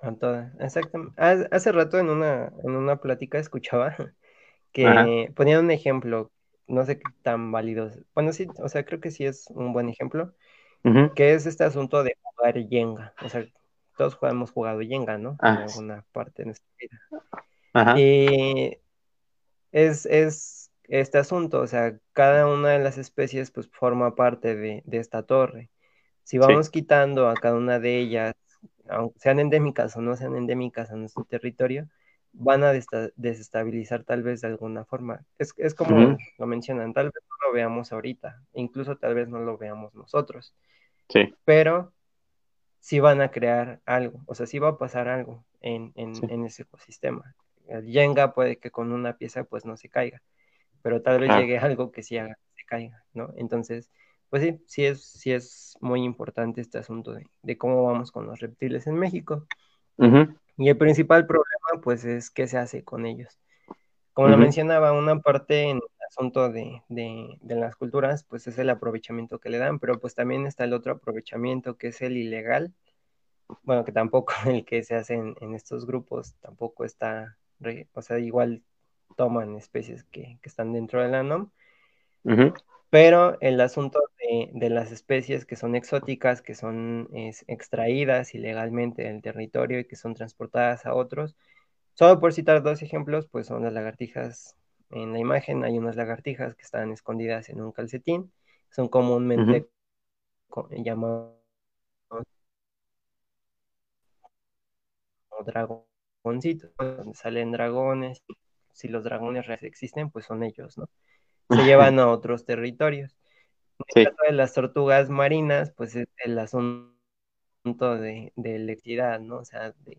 A todas, exactamente. Hace rato en una, en una plática escuchaba que ponían un ejemplo, no sé qué tan válido. Bueno, sí, o sea, creo que sí es un buen ejemplo, que es este asunto de jugar Jenga. O sea, todos hemos jugado Jenga, ¿no? En ah, alguna parte de nuestra vida. Y es, es este asunto, o sea, cada una de las especies pues forma parte de, esta torre. Si vamos quitando a cada una de ellas, sean endémicas o no sean endémicas a nuestro territorio, van a desestabilizar tal vez de alguna forma. Es, es como lo mencionan, tal vez no lo veamos ahorita, incluso tal vez no lo veamos nosotros. Sí. Pero sí van a crear algo, o sea, sí va a pasar algo en, ese ecosistema. El Jenga puede que con una pieza pues no se caiga, pero tal vez llegue algo que sí haga que se caiga, ¿no? Entonces, pues sí, sí es, sí es muy importante este asunto de, cómo vamos con los reptiles en México. Y el principal problema pues es qué se hace con ellos. Como lo mencionaba, una parte en el asunto de, de, de, las culturas, pues es el aprovechamiento que le dan, pero pues también está el otro aprovechamiento que es el ilegal, bueno, que tampoco el que se hace en, estos grupos tampoco está, o sea, igual toman especies que, están dentro de la NOM, pero el asunto de, de, las especies que son exóticas, que son extraídas ilegalmente del territorio y que son transportadas a otros, Solo por citar dos ejemplos, pues son las lagartijas. En la imagen hay unas lagartijas que están escondidas en un calcetín. Son comúnmente llamados dragoncitos, donde salen dragones. Si los dragones existen, pues son ellos, ¿no? Se llevan a otros territorios. En el caso de las tortugas marinas, pues es el asunto de, de electricidad, ¿no? O sea, de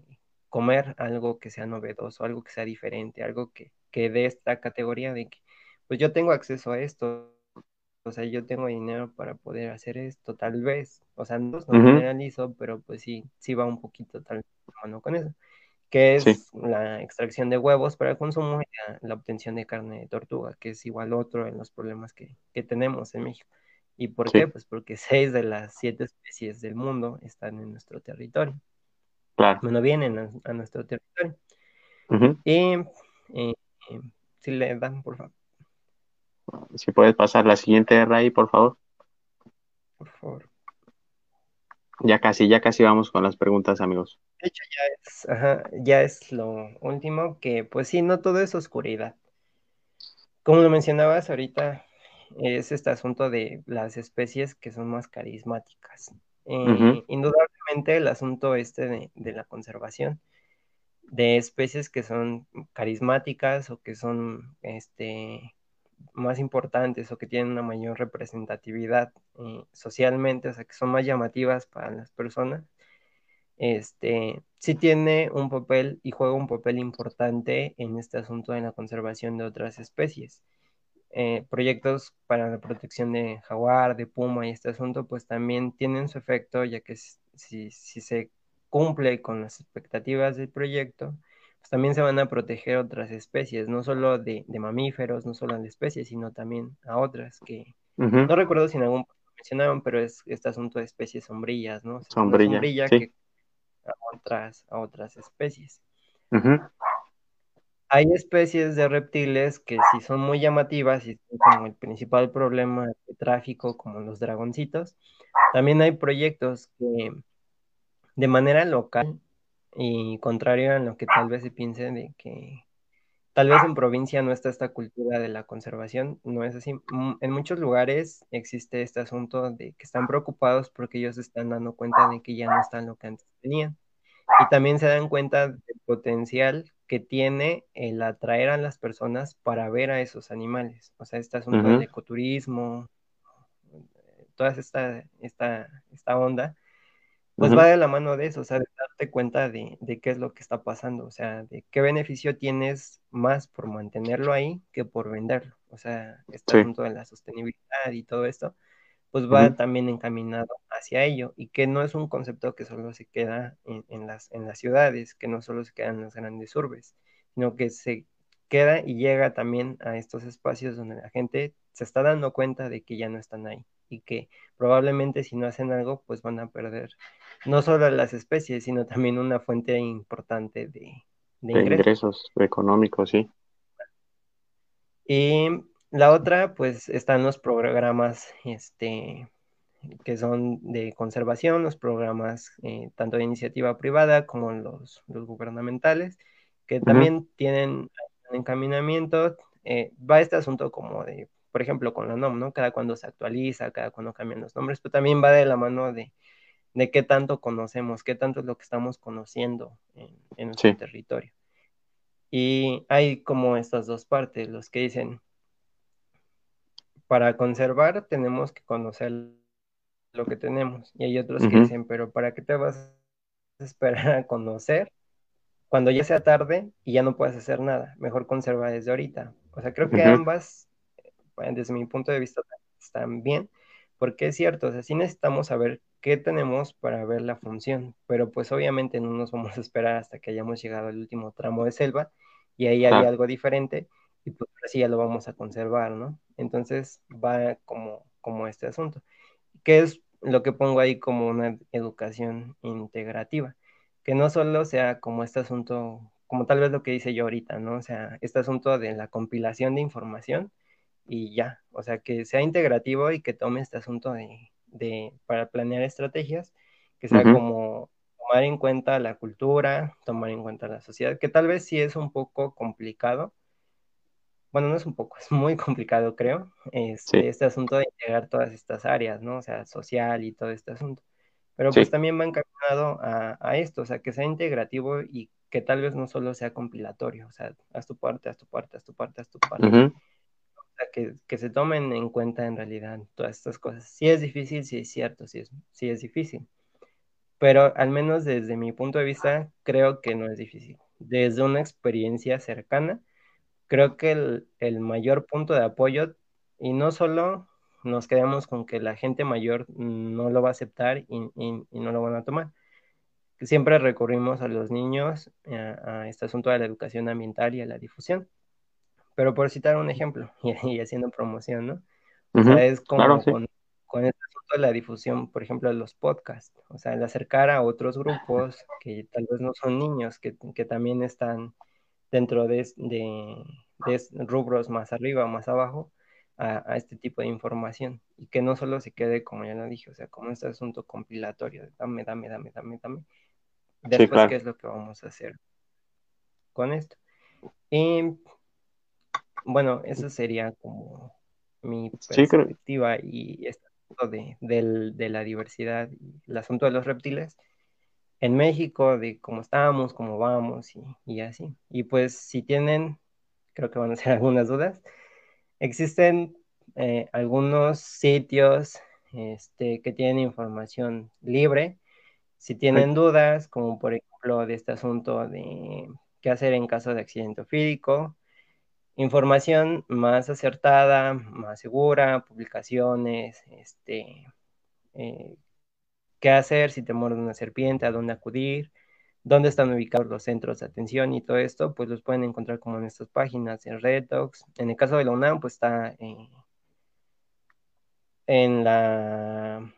comer algo que sea novedoso, algo que sea diferente, algo que, que dé esta categoría de que, pues yo tengo acceso a esto, o sea, yo tengo dinero para poder hacer esto, tal vez, o sea, no, no generalizo, pero pues sí, sí va un poquito tal mano con eso, que es la extracción de huevos para el consumo y la, obtención de carne de tortuga, que es igual otro de los problemas que, que tenemos en México. ¿Y por qué? Pues porque seis de las siete especies del mundo están en nuestro territorio. Bueno, vienen a, nuestro territorio. Y eh, si le dan, por favor. Si puedes pasar la siguiente, Ray, por favor. Por favor. Ya casi, ya casi vamos con las preguntas, amigos. De hecho, ya es, ajá, ya es lo último, que pues sí, no todo es oscuridad. Como lo mencionabas ahorita, es este asunto de las especies que son más carismáticas. Eh, indudablemente el asunto este de, la conservación de especies que son carismáticas o que son este, más importantes o que tienen una mayor representatividad eh, socialmente, o sea, que son más llamativas para las personas, este, sí tiene un papel y juega un papel importante en este asunto de la conservación de otras especies. Eh, proyectos para la protección de jaguar, de puma y este asunto, pues también tienen su efecto, ya que si, si se cumple con las expectativas del proyecto, pues también se van a proteger otras especies, no solo de, mamíferos, no solo a la especie, sino también a otras que no recuerdo si en algún punto mencionaron, pero es este asunto de especies sombrillas, ¿no? sombrilla, que a otras, a otras especies. Hay especies de reptiles que sí son muy llamativas y son como el principal problema de tráfico, como los dragoncitos. También hay proyectos que de manera local y contrario a lo que tal vez se piense de que tal vez en provincia no está esta cultura de la conservación, no es así. Mm, en muchos lugares existe este asunto de que están preocupados porque ellos están dando cuenta de que ya no están lo que antes tenían. Y también se dan cuenta del potencial que tiene el atraer a las personas para ver a esos animales. O sea, este asunto del ecoturismo, toda esta, esta, esta onda, pues va de la mano de eso, o sea, de darte cuenta de, qué es lo que está pasando, o sea, de qué beneficio tienes más por mantenerlo ahí que por venderlo. O sea, este asunto de la sostenibilidad y todo esto, pues va también encaminado hacia ello y que no es un concepto que solo se queda en, las, en las ciudades, que no solo se queda en las grandes urbes, sino que se queda y llega también a estos espacios donde la gente se está dando cuenta de que ya no están ahí y que probablemente si no hacen algo, pues van a perder no solo las especies, sino también una fuente importante de, ingresos. económicos, sí. Y la otra, pues están los programas este, que son de conservación, los programas eh, tanto de iniciativa privada como los, los gubernamentales, que también tienen un encaminamiento. Eh, va este asunto como de, por ejemplo, con la NOM, ¿no? Cada cuando se actualiza, cada cuando cambian los nombres, pero también va de la mano de, de qué tanto conocemos, qué tanto es lo que estamos conociendo en, en nuestro territorio. Y hay como estas dos partes, los que dicen, para conservar tenemos que conocer lo que tenemos. Y hay otros que dicen, pero ¿para qué te vas a esperar a conocer cuando ya sea tarde y ya no puedes hacer nada? Mejor conserva desde ahorita. O sea, creo que ambas, desde mi punto de vista, están bien, porque es cierto, o sea, sí necesitamos saber qué tenemos para ver la función, pero pues obviamente no nos vamos a esperar hasta que hayamos llegado al último tramo de selva y ahí hay algo diferente y pues así ya lo vamos a conservar, ¿no? Entonces va como, como este asunto, que es lo que pongo ahí como una educación integrativa, que no solo sea como este asunto, como tal vez lo que dice yo ahorita, ¿no? O sea, este asunto de la compilación de información y ya, o sea, que sea integrativo y que tome este asunto de de, para planear estrategias, que sea como tomar en cuenta la cultura, tomar en cuenta la sociedad, que tal vez sí es un poco complicado. Bueno, no es un poco, es muy complicado, creo, este, este asunto de integrar todas estas áreas, ¿no? O sea, social y todo este asunto. Pero pues también va encaminado a, a, esto, o sea, que sea integrativo y que tal vez no solo sea compilatorio, o sea, haz tu parte, haz tu parte, haz tu parte, haz tu parte que, se tomen en cuenta en realidad todas estas cosas. Sí es difícil, sí es cierto, sí es, sí es difícil. Pero al menos desde mi punto de vista, creo que no es difícil. Desde una experiencia cercana, creo que el, el mayor punto de apoyo, y no solo nos quedamos con que la gente mayor no lo va a aceptar y, y, no lo van a tomar. Siempre recurrimos a los niños a, a este asunto de la educación ambiental y a la difusión pero por citar un ejemplo y, haciendo promoción, ¿no? O sea, es como con, con este asunto de la difusión, por ejemplo, de los podcasts, o sea, el acercar a otros grupos que tal vez no son niños, que, que también están dentro de, de, de, rubros más arriba o más abajo, a, a, este tipo de información y que no solo se quede, como ya lo dije, o sea, como este asunto compilatorio, dame, dame, dame, dame, dame. Después, ¿qué es lo que vamos a hacer con esto? Y bueno, eso sería como mi perspectiva y esto de, de, la diversidad y el asunto de los reptiles en México, de cómo estamos, cómo vamos y, así. Y pues si tienen, creo que van a ser algunas dudas, existen eh, algunos sitios este, que tienen información libre. Si tienen dudas, como por ejemplo de este asunto de qué hacer en caso de accidente físico información más acertada, más segura, publicaciones, este, eh, qué hacer si te muerde una serpiente, a dónde acudir, dónde están ubicados los centros de atención y todo esto, pues los pueden encontrar como en estas páginas, en Redox. En el caso de la UNAM, pues está en la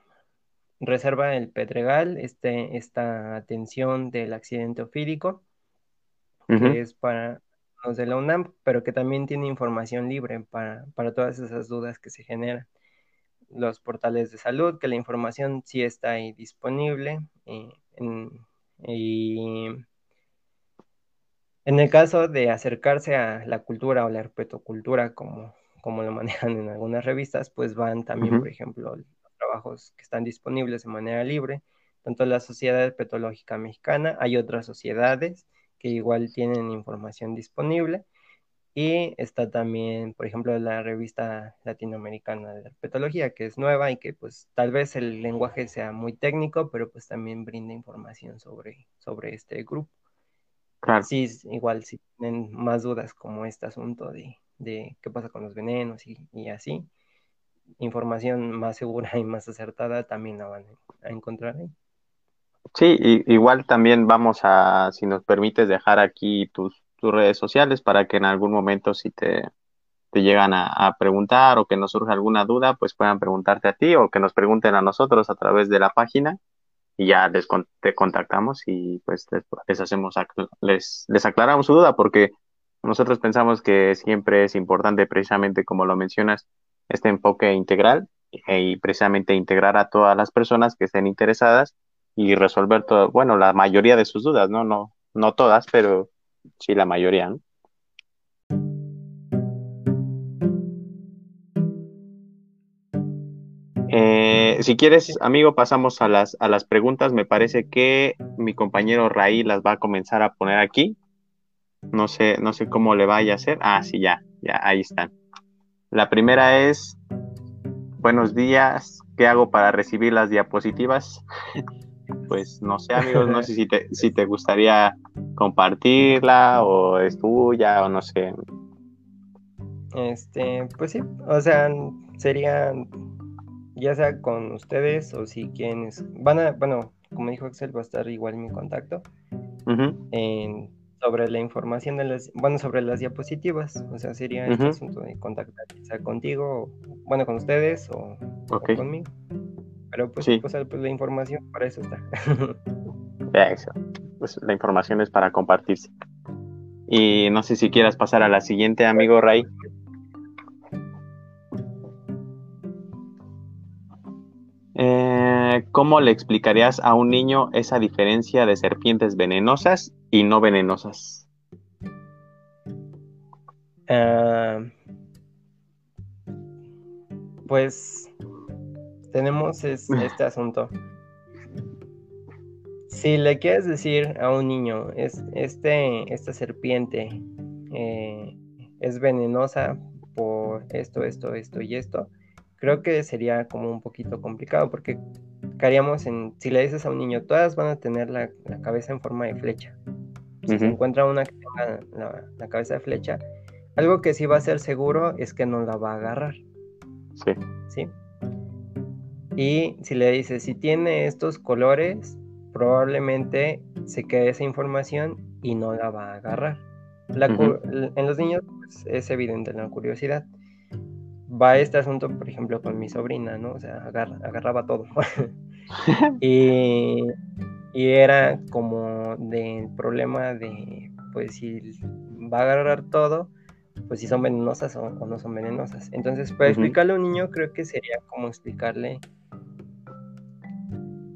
Reserva del Pedregal, este, esta atención del accidente ofídico, que es para de la UNAM, pero que también tiene información libre para, todas esas dudas que se generan. Los portales de salud, que la información sí está ahí disponible. Eh, y en el caso de acercarse a la cultura o la herpetocultura, como, como lo manejan en algunas revistas, pues van también, por ejemplo, los trabajos que están disponibles de manera libre, tanto la Sociedad Herpetológica Mexicana, hay otras sociedades que igual tienen información disponible. Y está también, por ejemplo, la revista latinoamericana de herpetología, que es nueva y que pues tal vez el lenguaje sea muy técnico, pero pues también brinda información sobre, sobre este grupo. Claro. Sí, igual si tienen más dudas como este asunto de, de qué pasa con los venenos y, y, así, información más segura y más acertada también la van a encontrar ahí. Sí, igual también vamos a, si nos permites, dejar aquí tus, tus redes sociales para que en algún momento si te, te llegan a, preguntar o que nos surja alguna duda, pues puedan preguntarte a ti o que nos pregunten a nosotros a través de la página y ya les te contactamos y pues les, hacemos les, les aclaramos su duda porque nosotros pensamos que siempre es importante precisamente como lo mencionas este enfoque integral y precisamente integrar a todas las personas que estén interesadas y resolver todo, bueno, la mayoría de sus dudas, ¿no? No, no todas, pero sí la mayoría, ¿no? Eh, si quieres, amigo, pasamos a las, a las preguntas. Me parece que mi compañero Raí las va a comenzar a poner aquí. No sé, no sé cómo le vaya a hacer. Ah, sí, ya, ya, ahí están. La primera es, buenos días, ¿qué hago para recibir las diapositivas? pues no sé, amigos, no sé si te, si te gustaría compartirla o es tuya o no sé. Este, pues sí, o sea, sería ya sea con ustedes o si quienes van a, bueno, como dijo Axel, va a estar igual mi contacto sobre la información de las, bueno, sobre las diapositivas, o sea, sería este asunto de contactar sea contigo, bueno, con ustedes o conmigo. Pero pues, pues, la información para eso está. Eso. Pues la información es para compartirse. Y no sé si quieras pasar a la siguiente, amigo Ray. Eh, ¿Cómo le explicarías a un niño esa diferencia de serpientes venenosas y no venenosas? Ah, pues tenemos este asunto. Si le quieres decir a un niño, es, este, esta serpiente eh, es venenosa por esto, esto, esto y esto, creo que sería como un poquito complicado porque caeríamos en, si le dices a un niño, todas van a tener la, cabeza en forma de flecha. Si se encuentra una que tenga la, la, cabeza de flecha, algo que sí va a ser seguro es que no la va a agarrar. Sí. ¿Sí? Y si le dices, si tiene estos colores, probablemente se quede esa información y no la va a agarrar. En los niños pues, es evidente la curiosidad. Va este asunto, por ejemplo, con mi sobrina, ¿no? O sea, agarraba todo. y, y, era como del problema de, pues si va a agarrar todo, pues si son venenosas o, no son venenosas. Entonces, para explicarle a un niño, creo que sería como explicarle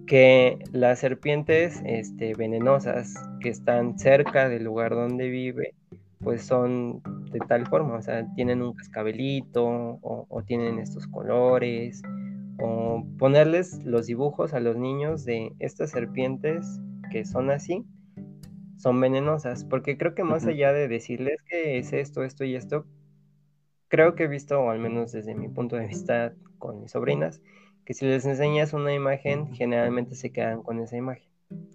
que las serpientes este, venenosas que están cerca del lugar donde vive, pues son de tal forma, o sea, tienen un cascabelito o, tienen estos colores, o ponerles los dibujos a los niños de estas serpientes que son así, son venenosas, porque creo que más allá de decirles que es esto, esto y esto, creo que he visto, o al menos desde mi punto de vista con mis sobrinas, que si les enseñas una imagen, generalmente se quedan con esa imagen.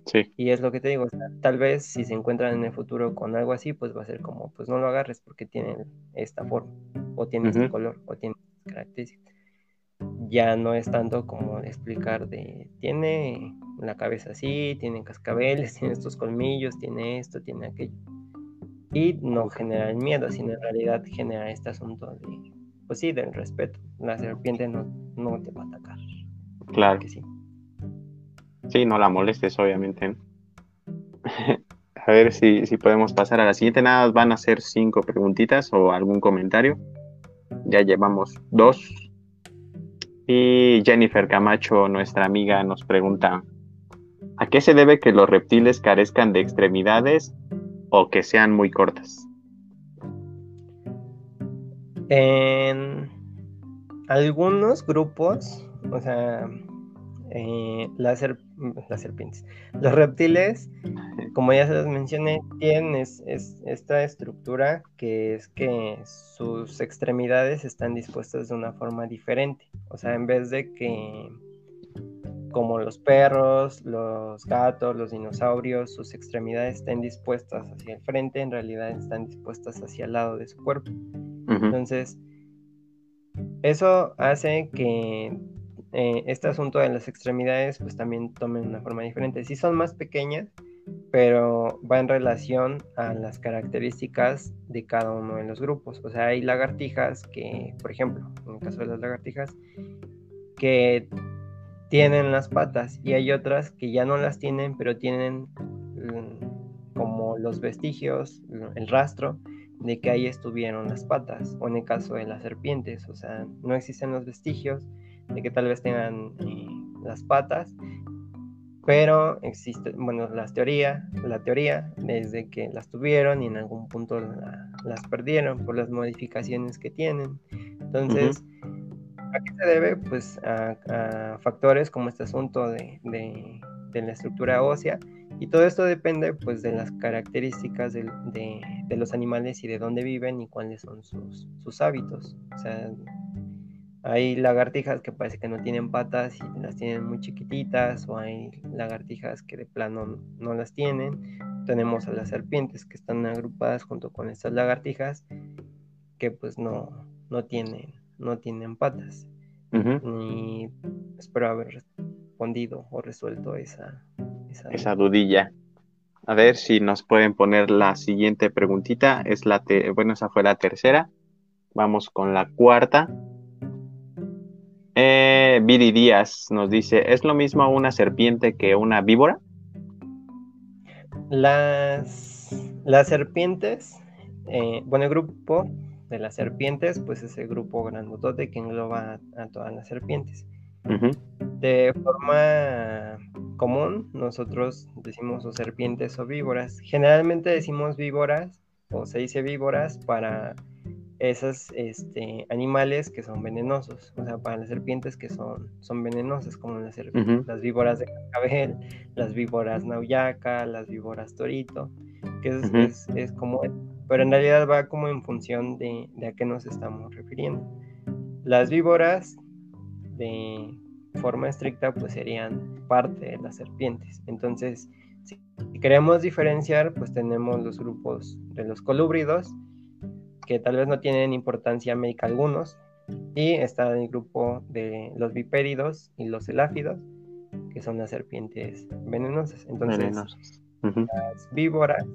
Sí. Y es lo que te digo, tal vez si se encuentran en el futuro con algo así, pues va a ser como, pues no lo agarres porque tiene esta forma, o tiene este color, o tiene características. Ya no es tanto como explicar de, tiene la cabeza así, tiene cascabeles, tiene estos colmillos, tiene esto, tiene aquello. Y no genera el miedo, sino en realidad genera este asunto de, pues sí, del respeto. La serpiente no, no te va a atacar. Claro. Que sí. Sí, no la molestes, obviamente. a ver si, si podemos pasar a la siguiente. Nada, van a ser cinco preguntitas o algún comentario. Ya llevamos dos. Y Jennifer Camacho, nuestra amiga, nos pregunta, ¿a qué se debe que los reptiles carezcan de extremidades o que sean muy cortas? En algunos grupos, o sea, eh, las serpientes. Los reptiles, como ya se los mencioné, tienen esta estructura que es que sus extremidades están dispuestas de una forma diferente. O sea, en vez de que como los perros, los gatos, los dinosaurios, sus extremidades estén dispuestas hacia el frente, en realidad están dispuestas hacia el lado de su cuerpo. Entonces, eso hace que eh, este asunto de las extremidades pues también tomen una forma diferente. Sí son más pequeñas, pero va en relación a las características de cada uno de los grupos. O sea, hay lagartijas que, por ejemplo, en el caso de las lagartijas, que tienen las patas y hay otras que ya no las tienen, pero tienen mm, como los vestigios, el rastro de que ahí estuvieron las patas, o en el caso de las serpientes, o sea, no existen los vestigios, de que tal vez tengan eh, las patas, pero existe, bueno, la teoría, la teoría desde que las tuvieron y en algún punto las perdieron por las modificaciones que tienen. Entonces, ¿a qué se debe? Pues a, factores como este asunto de, la estructura ósea y todo esto depende pues de las características de, los animales y de dónde viven y cuáles son sus, sus hábitos. O sea, hay lagartijas que parece que no tienen patas y las tienen muy chiquititas, o hay lagartijas que de plano no las tienen. Tenemos a las serpientes que están agrupadas junto con estas lagartijas que pues no, no, tienen, no tienen patas. Y espero haber respondido o resuelto esa, esa, dudilla. A ver si nos pueden poner la siguiente preguntita. Es la bueno, esa fue la tercera. Vamos con la cuarta. Eh, Viri Díaz nos dice, ¿es lo mismo una serpiente que una víbora? Las, las serpientes, eh, bueno, el grupo de las serpientes, pues es el grupo grandotote que engloba a, todas las serpientes. De forma común, nosotros decimos o serpientes o víboras. Generalmente decimos víboras o se dice víboras para esos este, animales que son venenosos, o sea, para las serpientes que son, son venenosas, como las, las víboras de cascabel, las víboras nauyaca, las víboras torito, que es, es, como, pero en realidad va como en función de, de, a qué nos estamos refiriendo. Las víboras de forma estricta pues serían parte de las serpientes, entonces si queremos diferenciar pues tenemos los grupos de los colúbridos, que tal vez no tienen importancia médica algunos, y está el grupo de los bipéridos y los eláfidos, que son las serpientes venenosas. Entonces, las víboras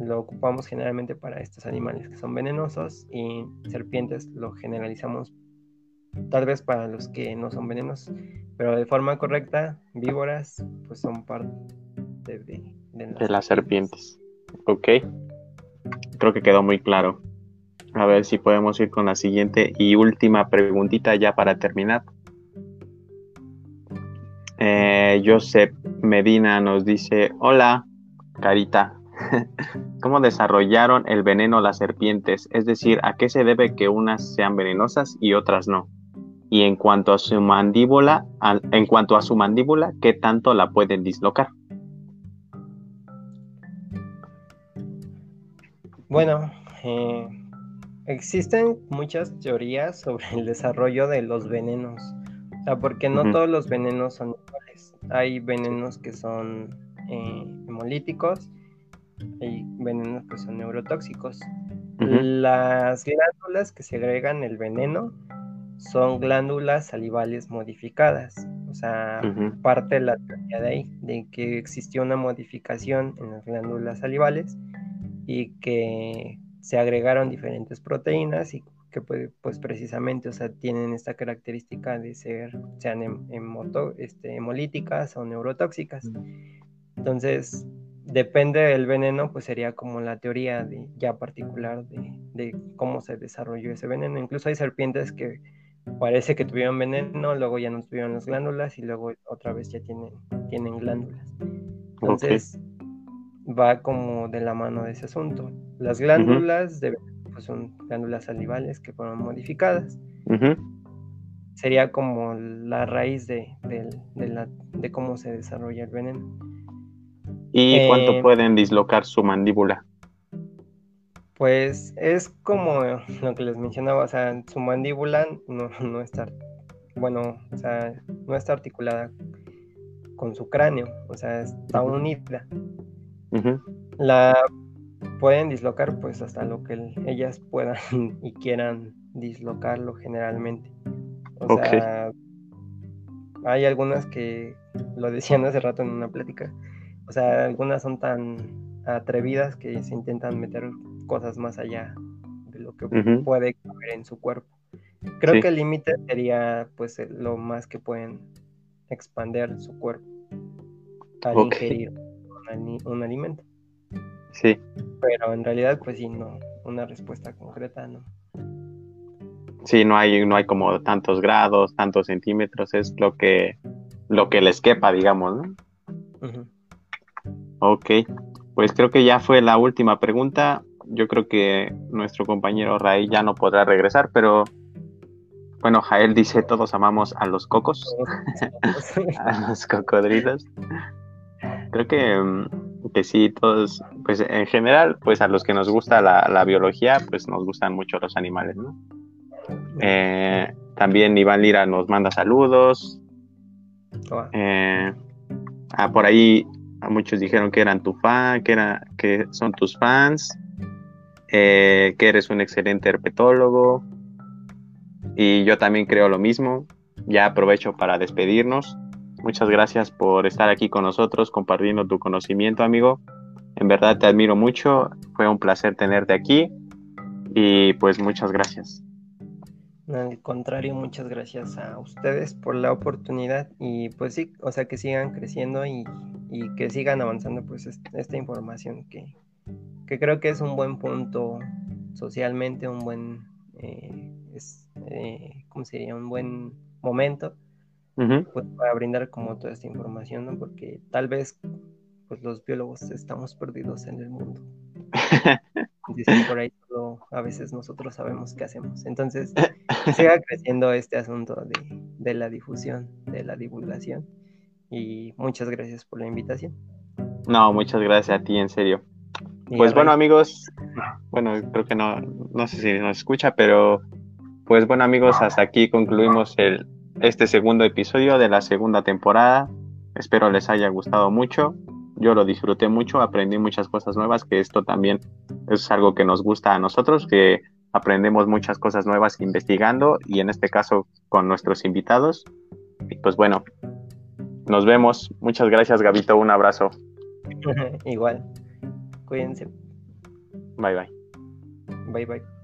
lo ocupamos generalmente para estos animales que son venenosos y serpientes lo generalizamos tal vez para los que no son venenosos, pero de forma correcta, víboras pues son parte de, de las serpientes. Ok. Creo que quedó muy claro. A ver si podemos ir con la siguiente y última preguntita ya para terminar. Eh, Josep Medina nos dice, hola, Carita, ¿cómo desarrollaron el veneno las serpientes? Es decir, ¿a qué se debe que unas sean venenosas y otras no? Y en cuanto a su mandíbula, en cuanto a su mandíbula, ¿qué tanto la pueden dislocar? Bueno, eh, existen muchas teorías sobre el desarrollo de los venenos. O sea, porque no todos los venenos son iguales. Hay venenos que son eh, hemolíticos, hay venenos que son neurotóxicos. Las glándulas que segregan el veneno son glándulas salivales modificadas. O sea, parte de la teoría de ahí, de que existió una modificación en las glándulas salivales y que se agregaron diferentes proteínas y que pues, pues precisamente, o sea, tienen esta característica de ser, sean este, hemolíticas o neurotóxicas. Entonces, depende del veneno, pues sería como la teoría de, ya particular de, cómo se desarrolló ese veneno. Incluso hay serpientes que parece que tuvieron veneno, luego ya no tuvieron las glándulas y luego otra vez ya tienen, tienen glándulas. Entonces, va como de la mano de ese asunto. Las glándulas pues, son glándulas salivales que fueron modificadas. sería como la raíz de, de, cómo se desarrolla el veneno. ¿Y cuánto eh, pueden dislocar su mandíbula? Pues es como lo que les mencionaba, o sea, su mandíbula no, no está, bueno, o sea, no está articulada con su cráneo, o sea, está unida. La pueden dislocar pues hasta lo que ellas puedan y quieran dislocarlo generalmente. O sea, hay algunas que lo decían hace rato en una plática. O sea, algunas son tan atrevidas que se intentan meter cosas más allá de lo que puede caber en su cuerpo. Creo que el límite sería pues lo más que pueden expander su cuerpo al ingerir un, alimento. Sí. Pero en realidad pues sí, no, una respuesta concreta no. Sí, no hay, no hay como tantos grados, tantos centímetros, es lo que, lo que les quepa, digamos, ¿no? Ok, pues creo que ya fue la última pregunta. Yo creo que nuestro compañero Ray ya no podrá regresar, pero bueno, Jael dice todos amamos a los cocos, a los cocodrilos. Creo que, mm, que, sí, todos, pues en general, pues a los que nos gusta la, la biología, pues nos gustan mucho los animales, ¿no? Eh, también Iván Lira nos manda saludos. Eh, ah, por ahí a muchos dijeron que eran tu fan, que, era, que son tus fans, eh, que eres un excelente herpetólogo. Y yo también creo lo mismo. Ya aprovecho para despedirnos. Muchas gracias por estar aquí con nosotros, compartiendo tu conocimiento, amigo. En verdad te admiro mucho. Fue un placer tenerte aquí. Y pues muchas gracias. Al contrario, muchas gracias a ustedes por la oportunidad y pues sí, o sea, que sigan creciendo y, que sigan avanzando pues esta información que, creo que es un buen punto socialmente, un buen, eh, eh, ¿cómo sería? Un buen momento pues, para brindar como toda esta información, ¿no? Porque tal vez pues los biólogos estamos perdidos en el mundo. Dicen por ahí, a veces nosotros sabemos qué hacemos. Entonces, siga creciendo este asunto de, la difusión, de la divulgación. Y muchas gracias por la invitación. No, muchas gracias a ti, en serio. pues bueno, amigos, bueno, creo que no, no sé si nos escucha, pero pues bueno, amigos, hasta aquí concluimos el, este segundo episodio de la segunda temporada. Espero les haya gustado mucho yo lo disfruté mucho, aprendí muchas cosas nuevas, que esto también es algo que nos gusta a nosotros, que aprendemos muchas cosas nuevas investigando y en este caso con nuestros invitados. Y pues bueno, nos vemos. Muchas gracias, Gabito. Un abrazo. Igual. Cuídense. Bye bye. Bye bye.